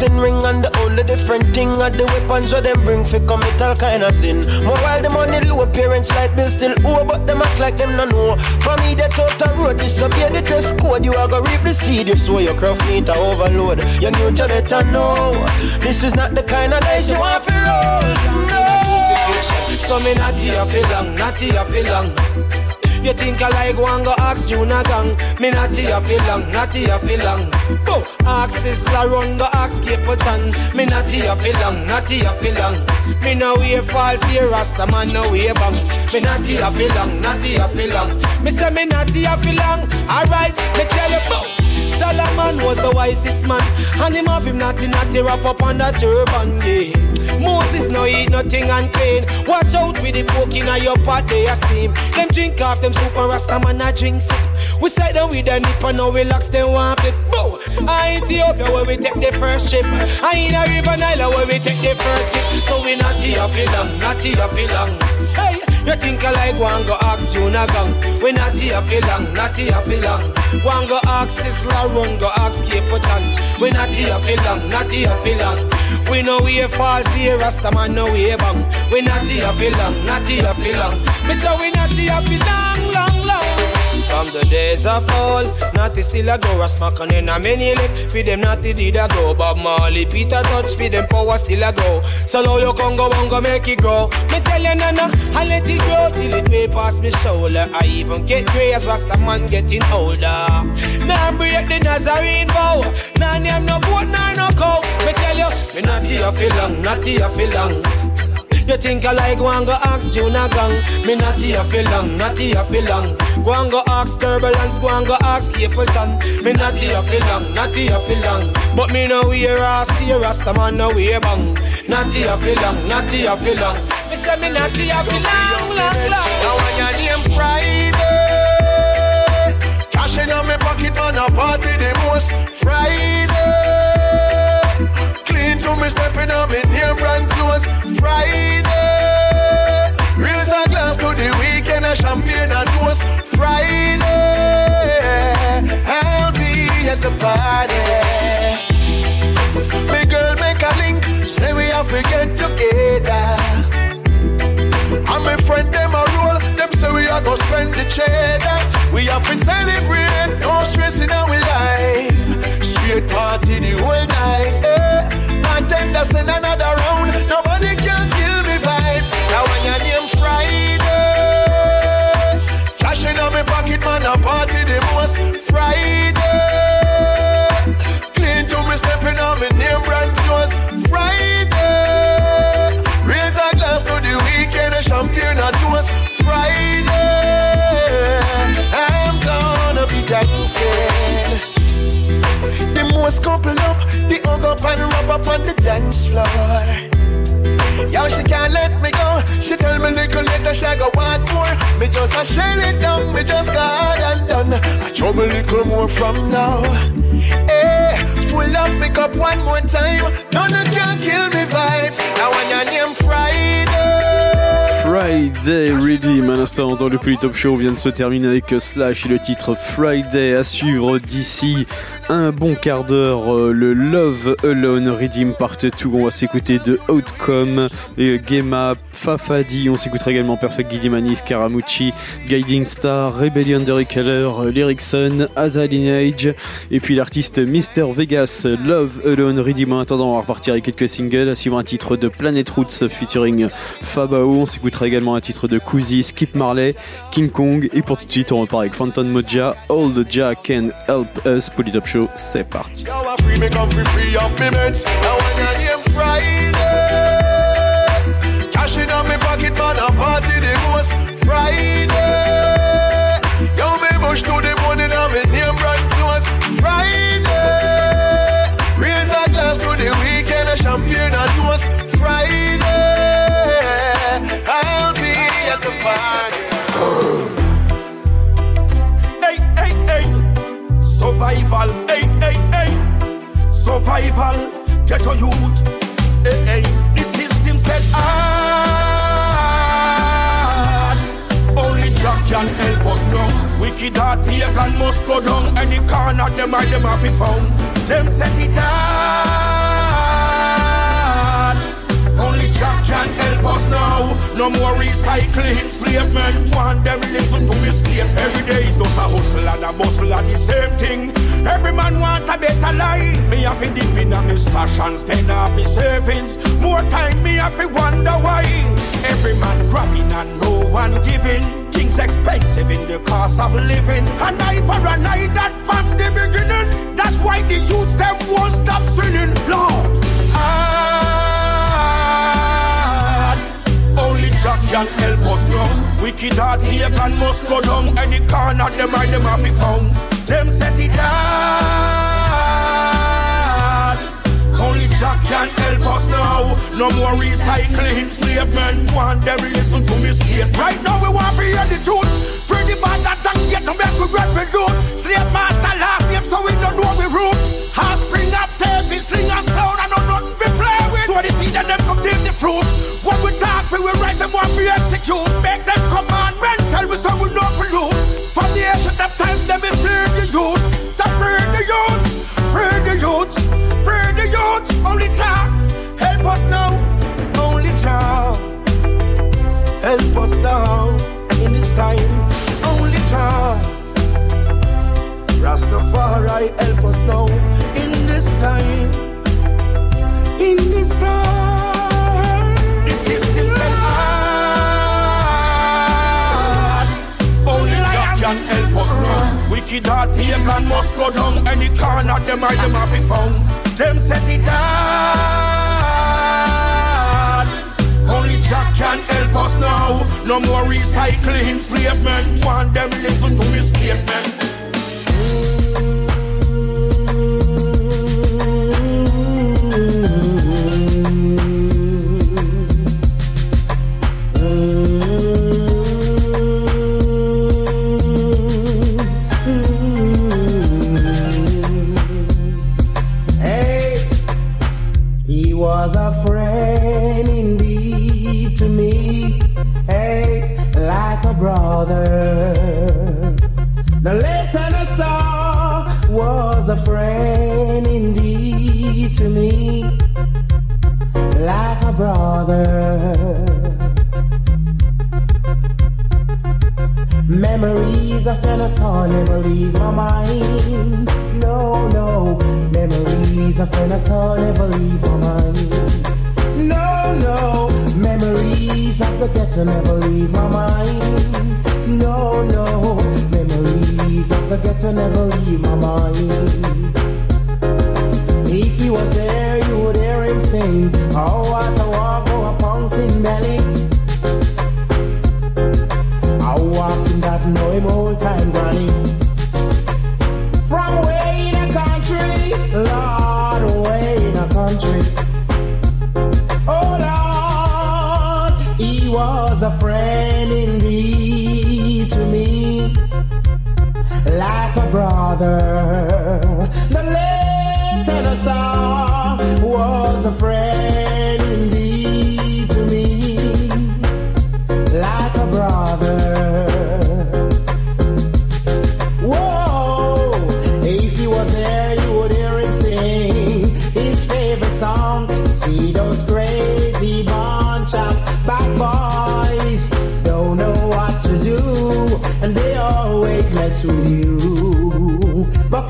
boxing ring and the only different thing at the weapons where them bring for commit all kind of sin. More while the money low, parents like bill still owe, but them act like them no know. For me, the road, disobey the dress code. You are gonna reap the seed, you sow your craft need to overload. You need to better know. This is not the kind of dice you want to roll. No. So me not here for long, not here for long. You think I like go and go ask Juna gang. Me not here for long, not here for long. Go ask Sizzla run, go ask Cape Town Me not here for long, not here for long. Me no way false here, Rasta man no way bang. Me not here for long, not here for long. Me say me not here for long. Alright, me tell you bout Solomon was the wisest man. And him have him natty natty wrap up on that turban, yeah Moses no eat nothing unclean Watch out with the poke in your pot, they a steam. Them drink off them soup and rasta man a drink sip We side down with the nip and now we locks them one clip. Bow! I Ethiopia where we take the first trip. I in a river Nile where we take the first dip So we not here for long, not here for long. Hey! You think I like one go ask Juna gang? We not here for long, not here for long. One go ask Sizzla run, go ask Cape We not here for long, not here for long we know we false here, Rasta man no way bang. We not here for long, not here for long. Me say we not here for long, long, long. From the days of old, naughty still a go, Rasmakan in a many leg. Feed them naughty did a go, Bob Marley, Peter Tosh, feed them power still a go. So now you can go and go make it grow. Me tell you nana, I let it grow till it way past me shoulder. I even get grey as Rasta man getting older. Now break the Nazarene vow. Now name no goat, nor no cow. Me tell you, me not here for long, not here for long. You think I like one go ask Juna gang. Me not here for long, not here for long. Go and go ask Turbulence, go and go ask Capleton. Me not here for long, not here for long. But me no wear a see Rasta man no wear bang. Not here for long, not here for long. Me say me not here for long, long, long. Now when your name Friday. Cash in on me pocket man a party the most. Friday party. Girl make a link Say we have to get together. And my friend them a roll Them say we are gonna spend the cheddar. We have to celebrate No stress in our life. Straight party the whole night eh. Bartender send another round Nobody can kill me vibes. Now when your name Friday Cash in me pocket man a party the most. Friday dancing the most couple up, the hug up and rub up on the dance floor. Yo, she can't let me go. She tell me little later she go want more. Me just a shell it down, me just got and done. I trouble little more from now. Hey, full up, pick up one more time. None of can kill me vibes. Now when your name Friday. Friday Redeem à l'instant dans le Polytop Show. Vient de se terminer avec Slash et le titre Friday à suivre d'ici un bon quart d'heure. euh, Le Love Alone Redeem Part 2. On va s'écouter de Outcome, et Gema, Fafadi. On s'écoutera également Perfect Guidimani, Scaramucci, Guiding Star, Rebellion Derek Keller, Lyricson, Lineage. Et puis l'artiste Mr. Vegas, Love Alone Redeem. En attendant, on va repartir avec quelques singles. À suivre un titre de Planet Roots featuring Fabao. On s'écoutera également un titre de Kuzi, Skip Marley, King Kong. Et pour tout de suite, on repart avec Phantom Moja, All the Jack Can Help Us. Polytop Show, c'est parti. Survival, hey, hey, hey. Survival, get a youth. Hey, hey. The system said hard. Only Jah can help us now. Wicked heart pagan must go down. Any corner them are them have found. Them set it ah, Only Jah can help us now. No more recycling, enslavement. Want them listen to me state. Every day is just a hustle and a bustle and the same thing. Every man want a better life. Me have to dip in a stash and spend off me savings. More time me have to wonder why. Every man grabbing and no one giving. Things expensive in the cost of living. And I paranoid that from the beginning. That's why the youths them won't stop sinning. Lord, ah, Jah can help us now. Wicked heart pagan must go down. Any corner them right them have found. Them set it down. Only Jah can help us now. No more recycling, enslavement. Want them listen to me state. Right now we want to hear the truth. Free the bandits and get no back with revenue. Slave master last name so Rastafari help us now in this time. In this time, the system said hard. Only God can help us now. Wicked heart pagan must go down. Any corner them I them have found. Them set it hard. Only Jah can help us now. No more recycling, enslavement. Want them listen to me statement. Memories of Tennessee never leave my mind. No, no. Memories of Tennessee never leave my mind. No, no. Memories of the ghetto never leave my mind. No, no. Memories of the ghetto never leave my mind. If he was there, you would hear him sing. Oh, what a walk, oh, a pumpkin belly.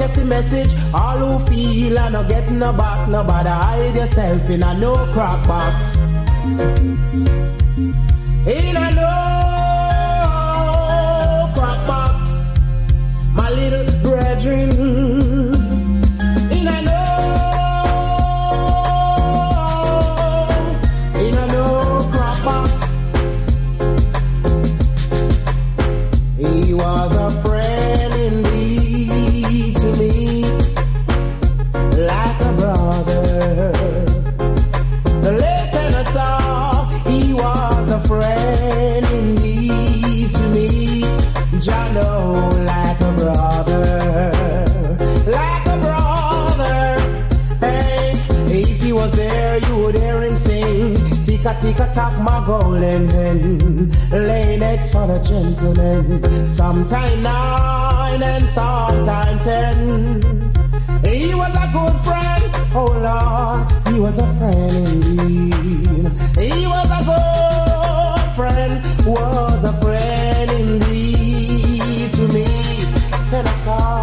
The message, all who feel and not get no back, nobody hide yourself in a no crack box. a tick-a-tack, my golden hen, laying eggs on a gentleman. Sometime nine and sometime ten. He was a good friend, oh Lord, he was a friend indeed. He was a good friend, was a friend indeed to me. Tell us all.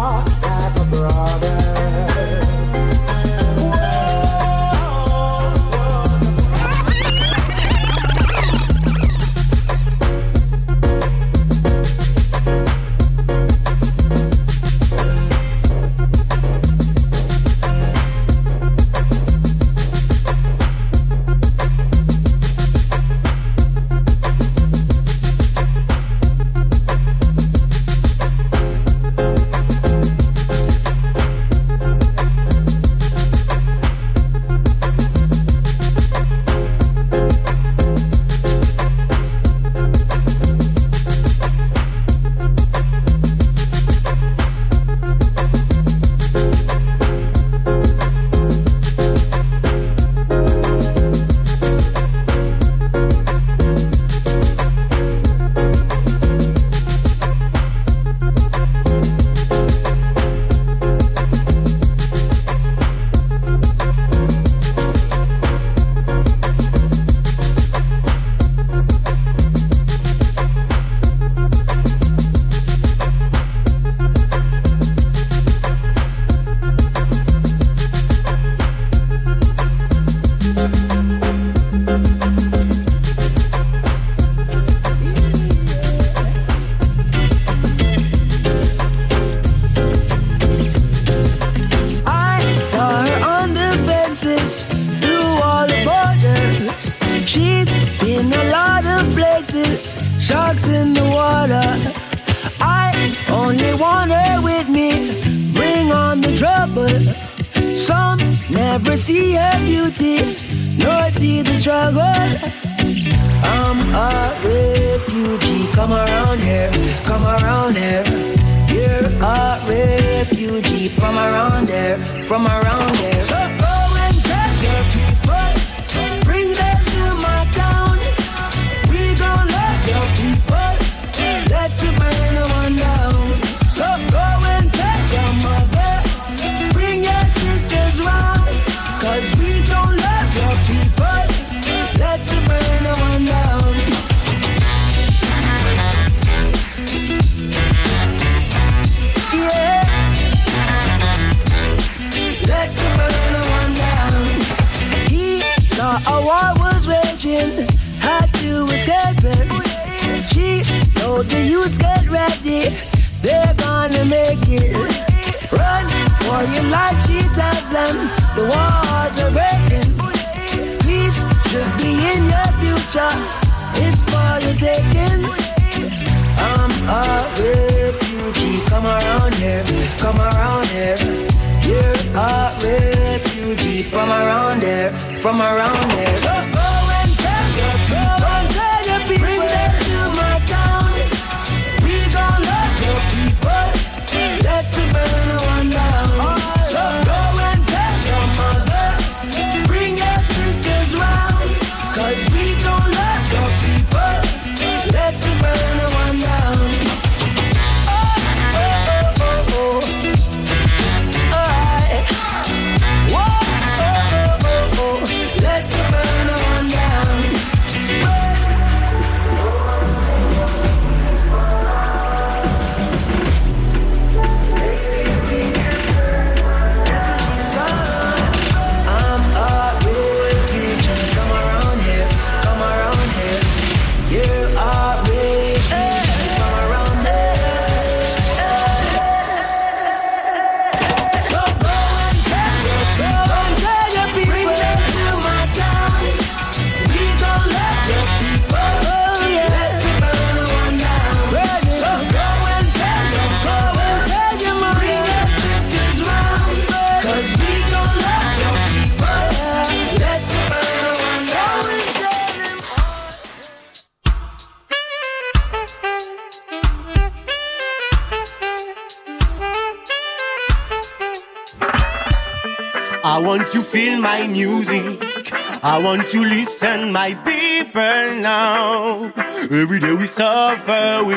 want you listen, my people now. Every day we suffer, we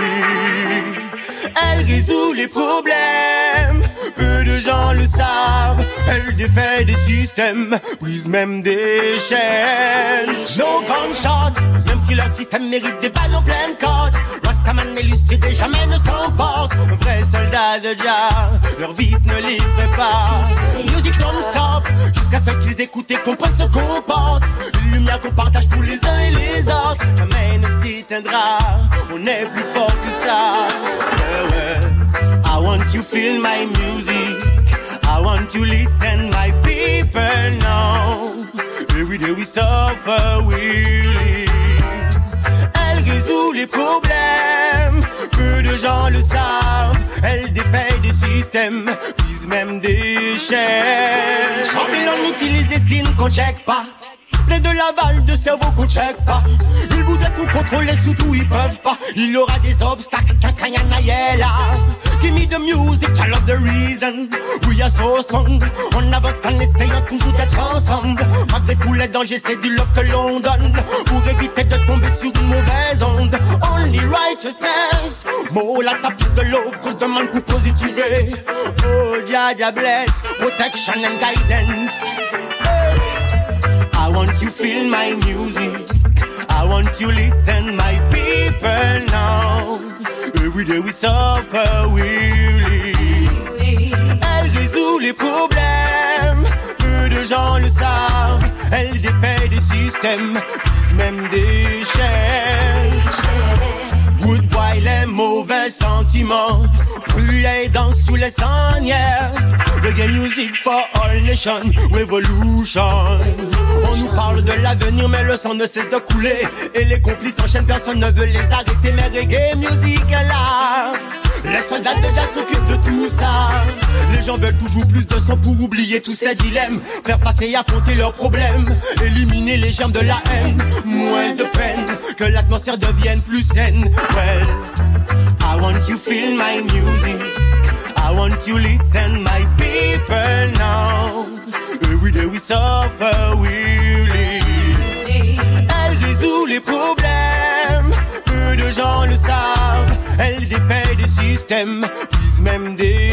live. Elle résout les problèmes, peu de gens le savent. Elle défait des systèmes, brise même des chaînes. No gunshot, même si leur système mérite des balles en pleine côte. Rastaman et lucide jamais ne s'emporte. Vrai soldat de Jah, leur vice ne livre pas. Music non-stop, jusqu'à ce qu'ils écoutent et comprennent ce qu'on porte. Une lumière qu'on partage tous les uns et les autres. Jamais ne s'éteindra, on est plus fort que ça. I want you feel my music. I want you listen my people now. Every day we suffer, we live. Elle résout les problèmes, de gens le savent. Elle défait des systèmes, brise même des chaînes. Babylone utilise des signes qu'on check pas. Plein de laval de cerveau qu'on check pas. Ils voudraient tout contrôler, surtout ils peuvent pas. Il y aura des obstacles, kakayana yella. Give me the music, I love the reason. We are so strong. On avance en essayant toujours d'être ensemble. Malgré tous les dangers, c'est du love que l'on donne. Pour éviter de tomber sur une mauvaise onde. Only righteousness. Mola t'as plus de love qu'on demande pour positiver. Oh, Jah Jah bless. Protection and guidance. I want you feel my music. I want you listen my people now. Every day we suffer, live. Elle résout les problèmes, peu de gens le savent. Elle défait des systèmes, même des chaînes. Les mauvais sentiments, brûle les dents sous les sanières. Reggae music for all nations, revolution. On nous parle de l'avenir, mais le sang ne cesse de couler. Et les conflits s'enchaînent, personne ne veut les arrêter. Mais reggae music est là. Les soldats de jazz s'occupent de tout ça. Les gens veulent toujours plus de sang pour oublier tous ces dilemmes. Faire passer et affronter leurs problèmes. Éliminer les germes de la haine. Moins de peine. Que l'atmosphère devienne plus saine. Well, I want you feel my music. I want you listen my people now. Every day we suffer, we live. Elle résout les problèmes, peu de gens le savent. Elle défait des systèmes, brise même des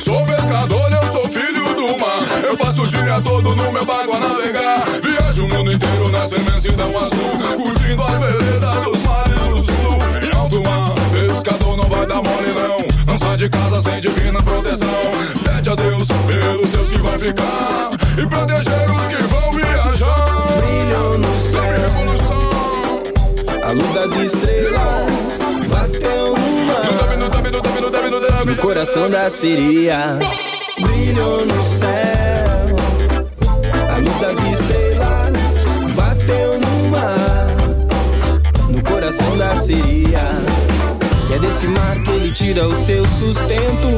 Sou pescador, eu sou filho do mar Gasto o dia todo no meu barco a navegar. Viajo o mundo inteiro nessa imensidão azul. Curtindo as belezas dos mares do sul. Em alto mar, pescador não vai dar mole não. Não sai de casa sem divina proteção. Pede a Deus pelos seus que vão ficar. Coração da sereia. Brilhou no céu. A luz das estrelas bateu no mar. No coração da sereia. E é desse mar que ele tira o seu sustento.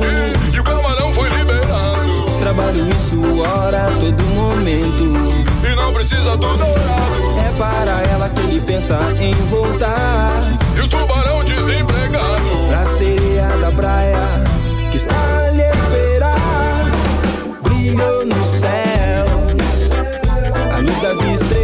E o camarão foi liberado. Trabalho e suor a todo momento. E não precisa do dourado. É para ela que ele pensa em voltar. E o tubarão desempregado. Pra sereia da praia que está lhe esperar. Brilhou no céu. A luz das estrelas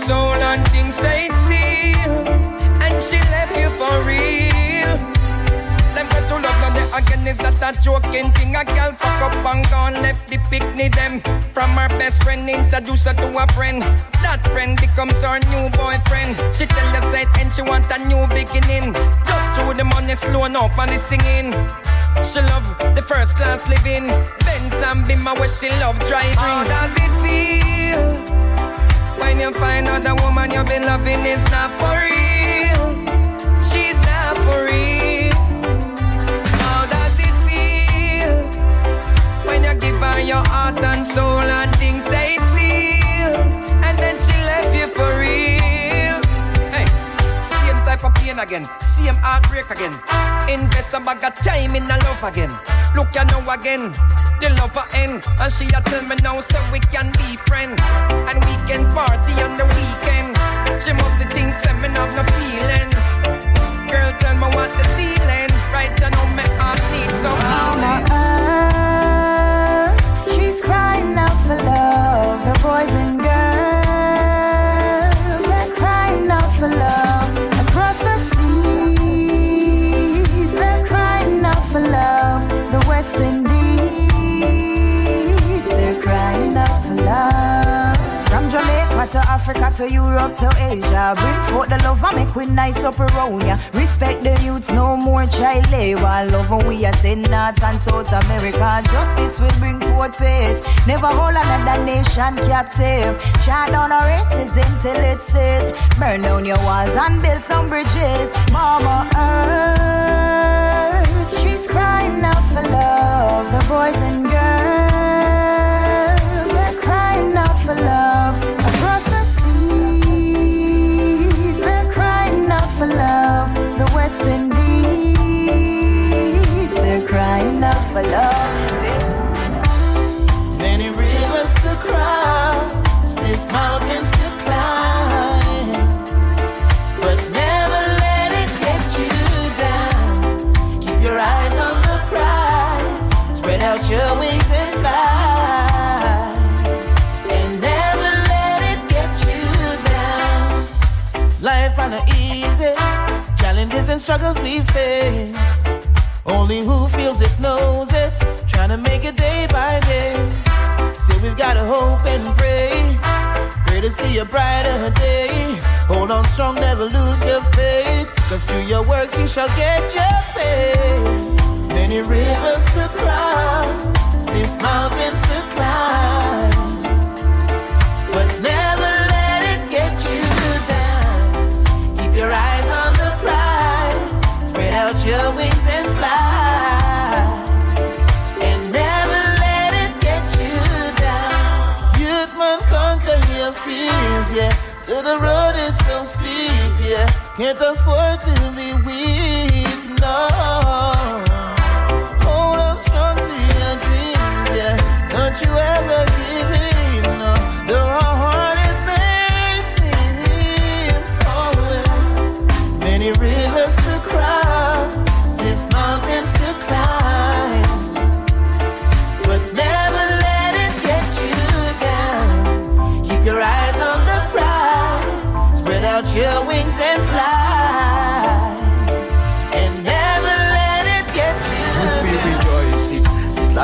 soul and things ain't seal and she left you for real? Them say to love they again is not a joking thing. A girl fuck up and gone left the picnic them. From her best friend introduce her to a friend. That friend becomes her new boyfriend. She tell us that and she want a new beginning. Just through the money slow up and the singing. She love the first class living. Benz and Bimmer where she love driving. How does it feel when you find out the woman you've been loving is not for real? She's not for real. How does it feel when you give her your heart and soul and things say seal, again, same heartbreak again. Invest a bag of time in a love again. Look you know again, the love a end, and she a tell me now so we can be friends, and we can party on the weekend. She must things say me have no feeling. Girl, tell me what the feeling. Right, you know me heart needs some healing. She's crying out for love. The boys and girls are crying out for love. West Indies, they're crying out for love. From Jamaica to Africa to Europe to Asia, bring forth the love and make we nice up around ya. Respect the youths, no more child labor. Love when we are send North and South America. Justice will bring forth peace. Never hold another nation captive. Shut down our races until it says, burn down your walls and build some bridges. Mama Earth, she's crying out for love. The boys and girls are crying out for love. Across the seas, they're crying out for love. The West Indies, they're crying out for love. Many rivers to cross, stiff mountains and struggles we face. Only who feels it knows it. Trying to make it day by day. Still, we've got to hope and pray. Pray to see a brighter day. Hold on strong, never lose your faith. Cause through your works, you shall get your pay. Many rivers to cross, steep mountains Out your wings and fly. And never let it get you down. Youth man, conquer your fears, yeah. Though the road is so steep, yeah, can't afford to be weak, no. Hold on strong to your dreams, yeah. Don't you ever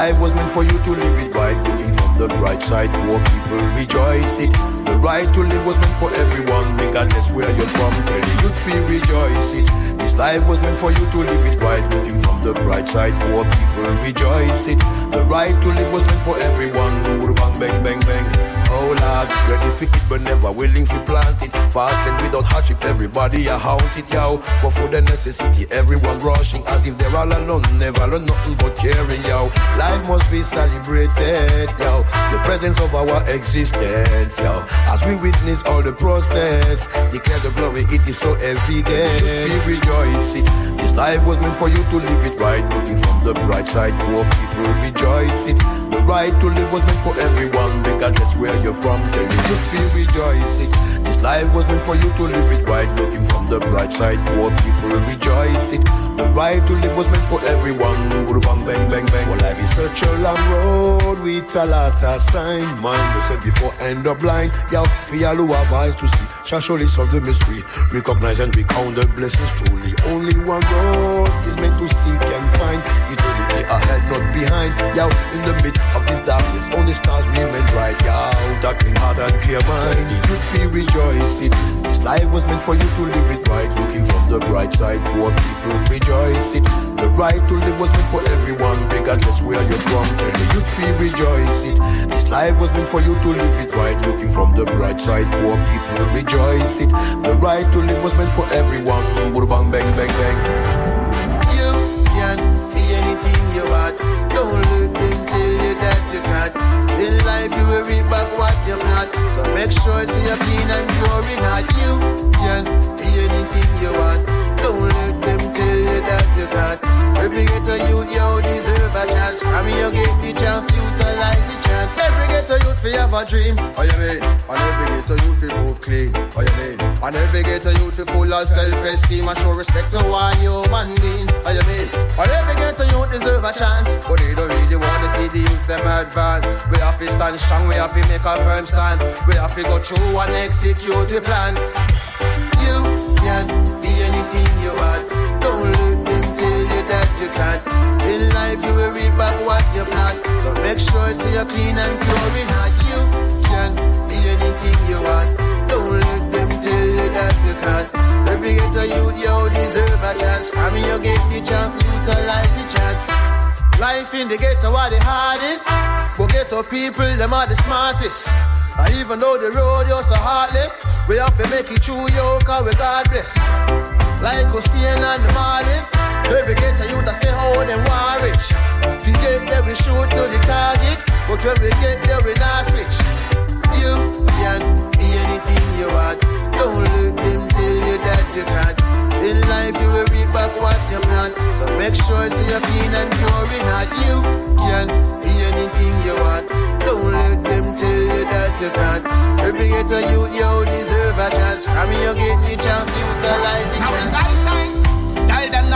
life was meant for you to live it right. Looking from the bright side, poor people rejoice it. The right to live was meant for everyone, regardless where you're from. Tell the youth feel rejoicing. This life was meant for you to live it right. Looking from the bright side, poor people rejoicing. The right to live was meant for everyone. Bang, bang, bang. Oh Lord, ready for it but never willing to plant it. Fast and without hardship, everybody a haunt it, yo. For food and necessity, everyone rushing as if they're all alone, never learn nothing but caring, yo. Life must be celebrated, yo. The presence of our existence, yo. As we witness all the process, declare the glory, it is so evident. We rejoice it. This life was meant for you to live it right. Looking from the bright side, poor people rejoice it. The right to live was meant for everyone, regardless where you're from. Tell me you feel rejoice it. This life was meant for you to live it right. Looking from the bright side, poor people rejoice it. The right to live was meant for everyone. Bang, bang, bang, bang. For life is such a long road with a lot of sign. Mind you said before end up blind. Yo, for who have eyes to see, shall surely solve the mystery. Recognize and recount the blessings truly. Only one road is meant to seek and find eternity ahead, not behind. Yo, in the midst of this darkness, only stars remain bright. Yo, darkening heart and clear mind. You feel rejoice it. This life was meant for you to live it right. Looking from the bright side, poor people rejoice it. The right to live was meant for everyone, regardless where you're from. Tell the youth feel rejoice it. This life was meant for you to live it right. Looking from the bright side, poor people rejoice it. The right to live was meant for everyone. Bang, bang, bang, bang. You want. Don't let them tell you that you can't. In life you will reap back what you plant. So make sure so you're clean and pure in heart. You can be anything you want. Don't tell you that you can't. Every ghetto youth, you deserve a chance. From you get the chance, utilize the chance. Every ghetto youth fi have a dream. Oh you mean? And every ghetto youth fi move clean. Oh you mean? And every ghetto youth fi full of self-esteem and show respect to one human being. Oh you mean? And every ghetto youth deserve a chance, but they don't really wanna see the youth them advance. We have to stand strong, we have to make a firm stance. We have to go through and execute the plans. You can be anything you want. You can't. In life you will reap back what you plant. So make sure so you're clean and pure in heart. You can be anything you want. Don't let them tell you that you can't. Every ghetto youth, you deserve a chance. From you get the chance, utilize the chance. Life in the ghetto are the hardest, but ghetto people them are the smartest. And even though the road is so heartless, we have to make it through yo, cause we God bless. Like Usain and the Marleys, every ghetto youth I say how them war rich. If you get there, we shoot to the target, but when we get there, we not switch. You can be anything you want. Don't let them tell you that you can't. In life you will reap back what you plant. So make sure so you're clean and. You can be anything you want. Don't let them tell you that you can't. Every ghetto you, you deserve a chance. From you get the chance, utilize the chance.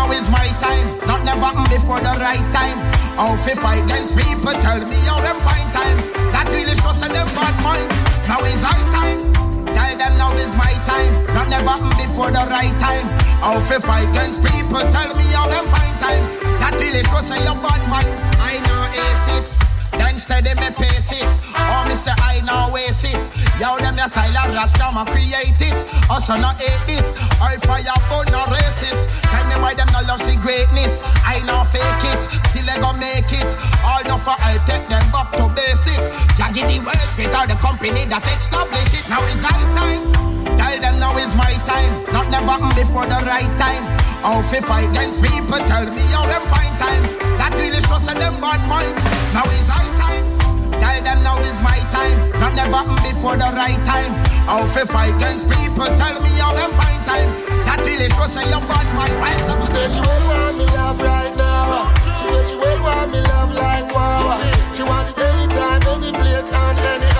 Now is my time. Not never mm, before the right time. How fi fight against people? Tell me how them find time. That really shows them bad mind. Now is my time. Tell them now is my time. Not never mm, before the right time. How fi fight against people? Tell me how them find time. That really shows your bad mind. I know ace it. Then steady me pace it. Oh, me say I now waste it. Yo, them your style of rasta, ma create it. Oh, also not hate this. I fire but no racist. Tell me why them no love see greatness. I now fake it. Till they go make it. All no for I take them back to basic. Jaggy the world all the company that establish it. Now is our time. Tell them now is my time. Not never before the right time. How fi fight against people? Tell me how them find time. That really shows them bad mind. Now is our time. Tell them now is my time. Not never mm, before the right time. How fi fight against people, tell me how them find time. That really shows say you got my why some said she will want me love right now. She said she will want me love like wow. She want it anytime, any place and anyhow.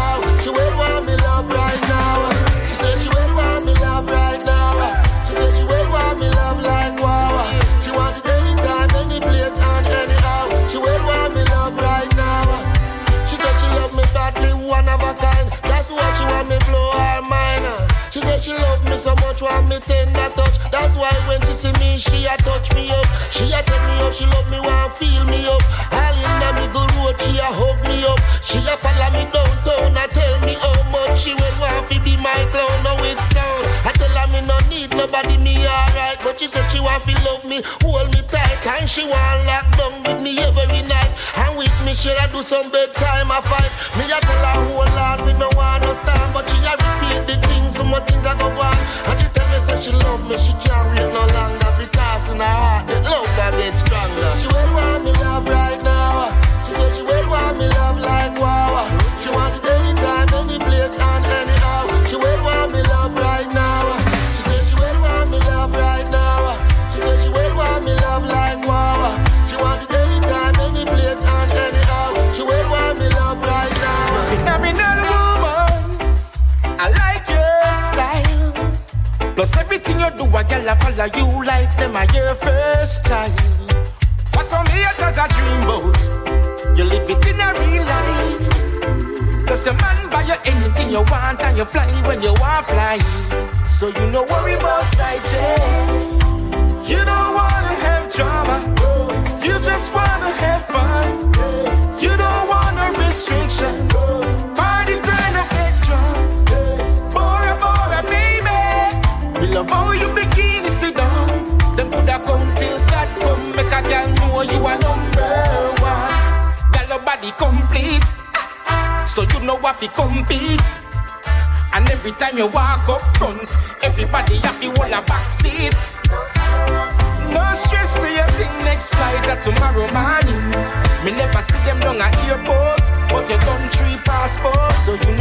She love me so much, want me tender touch. That's why when she see me, she a touch me up. She a tell me how she love me, want feel me up. All in the middle road, she a hug me up. She a follow me downtown, and tell me how much she will want to be my clown. Now it's sound. I tell her me no need nobody, me alright. But she said she want to love me, hold me tight, and she want lock down with me every night. And with me, she a do some bedtime I fight. Me a tell her hold on, we no want no stand, but she a repeat the things, some more things I go on. And she tell me say she love me, she can't wait no longer because in her heart the love a get stronger. She will want me love right now. She said she will want me love like wow. Plus everything you do, a girl I follow you like them are your first child. What's on the haters a dream boat? You live it in a real life. Plus a man buy you anything you want and you fly when you want fly. So you no worry about side check. You don't wanna have drama. You just wanna have fun. You don't wanna restrictions. Number one. Girl your body complete, so you know what fi compete. And every time you walk up front, everybody to hold a back seat. No stress to your thing next flight that tomorrow morning. Me never see them down at airport, but you done three passport, so you no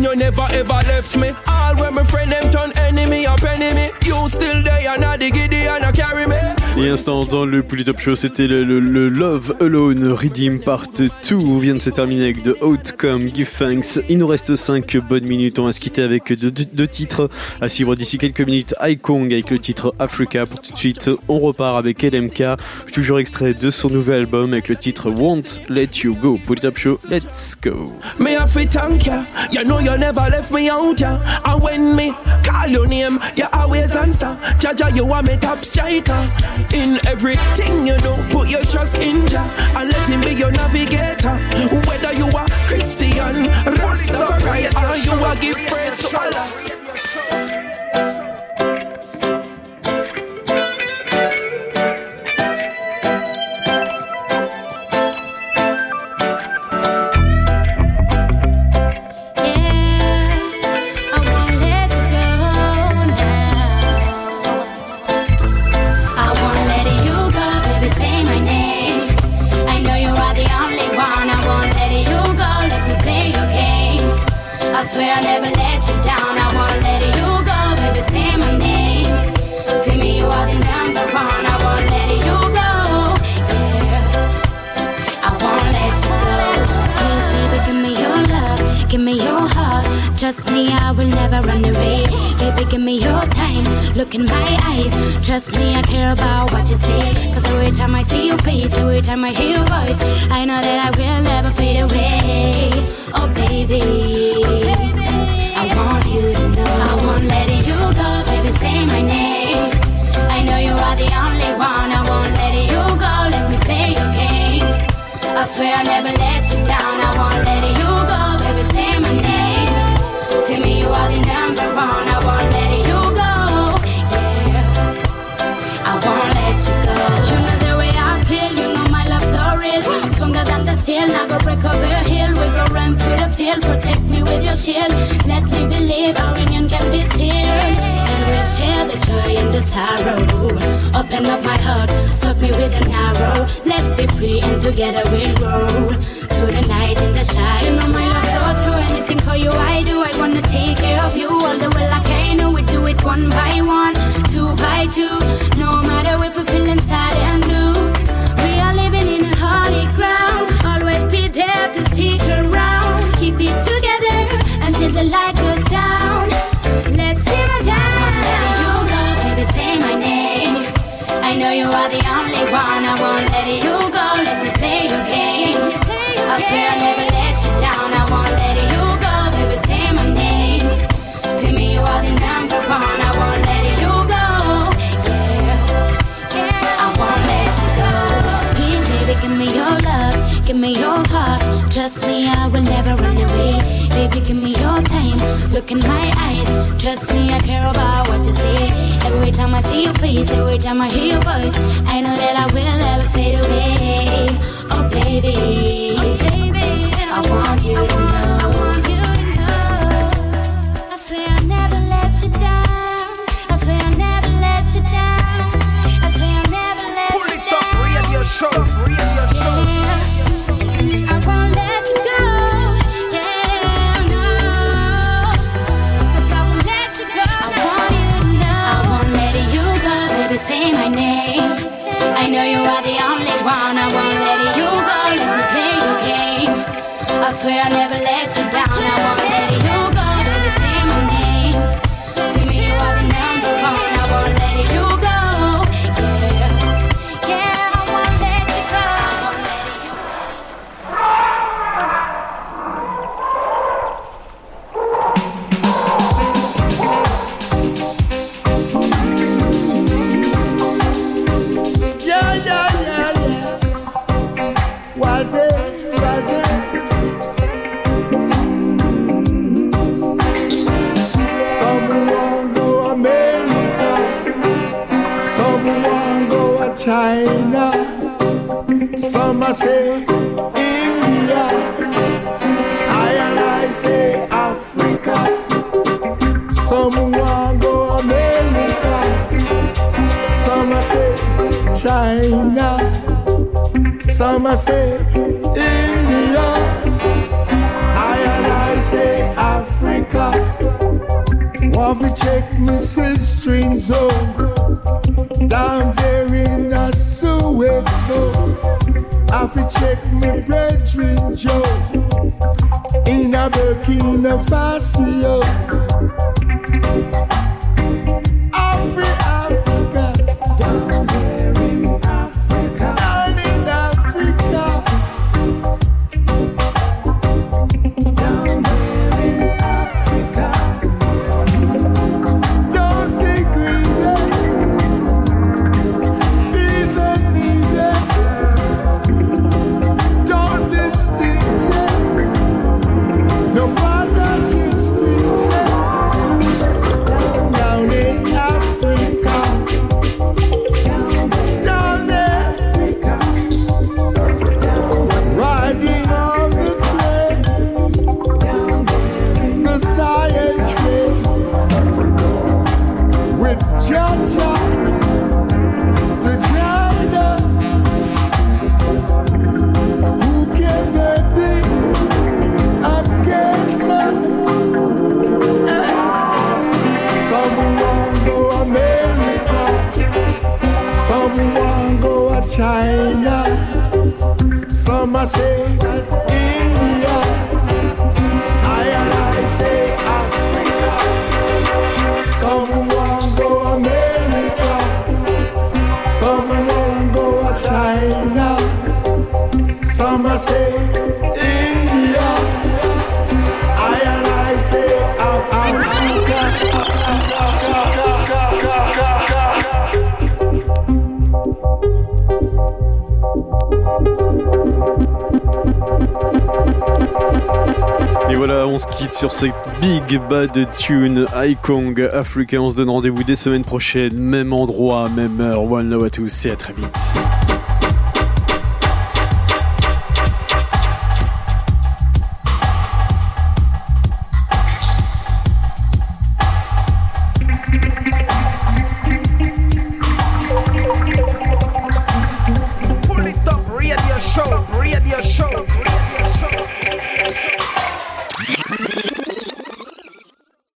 and you never ever left me. All when my friend them turn enemy up enemy. You still there and I dig it and I carry me. Et instant dans le Polytop Show, c'était le, Love Alone Redeem Part 2 vient de se terminer avec The Outcome, Give Thanks. Il nous reste 5 bonnes minutes, on va se quitter avec deux, deux- titres à suivre d'ici quelques minutes. Kong avec le titre Africa pour tout de suite. On repart avec LMK, toujours extrait de son nouvel album avec le titre Won't Let You Go. Polytop Show, let's go. Me me top. In everything you do, put your trust in Jah and let Him be your navigator. Whether you are Christian, Rastafari, or you are give praise to Allah. I'll never let you down. I won't let you go, baby. Say my name. For me, you are the number one. I won't let you go. Yeah. I won't let you go. Please, baby, give me your love, give me your heart. Trust me, I will never run away. Baby, give me your time. Look in my eyes. Trust me, I care about what you say. Cause every time I see your face, every time I hear your voice, I know that I will never fade away. Oh, baby. I want you to know I won't let you go, baby. Say my name. I know you are the only one. I won't let you go. Let me play your game. I swear I'll never let you down. I won't let you go, baby. Say my name. For me, you are the number one. I won't let Than. Now go break over your hill. We go run through the field. Protect me with your shield. Let me believe our union can be sealed. And we'll share the joy and the sorrow. Open up my heart. Struck me with an arrow. Let's be free and together we'll grow. Through the night in the shine. You know my love so true. Anything for you I do. I wanna take care of you all the way like I know. We do it one by one, two by two. No matter if we feel inside and give me your heart. Trust me, I will never run away. Baby, give me your time. Look in my eyes. Trust me, I care about what you say. Every time I see your face, every time I hear your voice, I know that I will never fade away. Oh, baby. Oh, baby. I want you to know. I want you to know. I swear I'll never let you down. I swear I'll never let you down. I swear I'll never let you down. Radio show, radio show. I won't let you go. Yeah, Say my name. I know you are the only one. I won't let you go. Let me play your game. I swear I'll never let you down. I won't let Some a say India. I and I say Africa. Some want go America. Some say China. Some say India. I and I say Africa. Want to check Mrs. String Zone oh. down there in a Soweto. I fi check me brethren Joe in a Burkina Faso. Sur cette big bad tune Kong Africa. On se donne rendez-vous des semaines prochaines, même endroit, même heure. One love à tous et à très vite.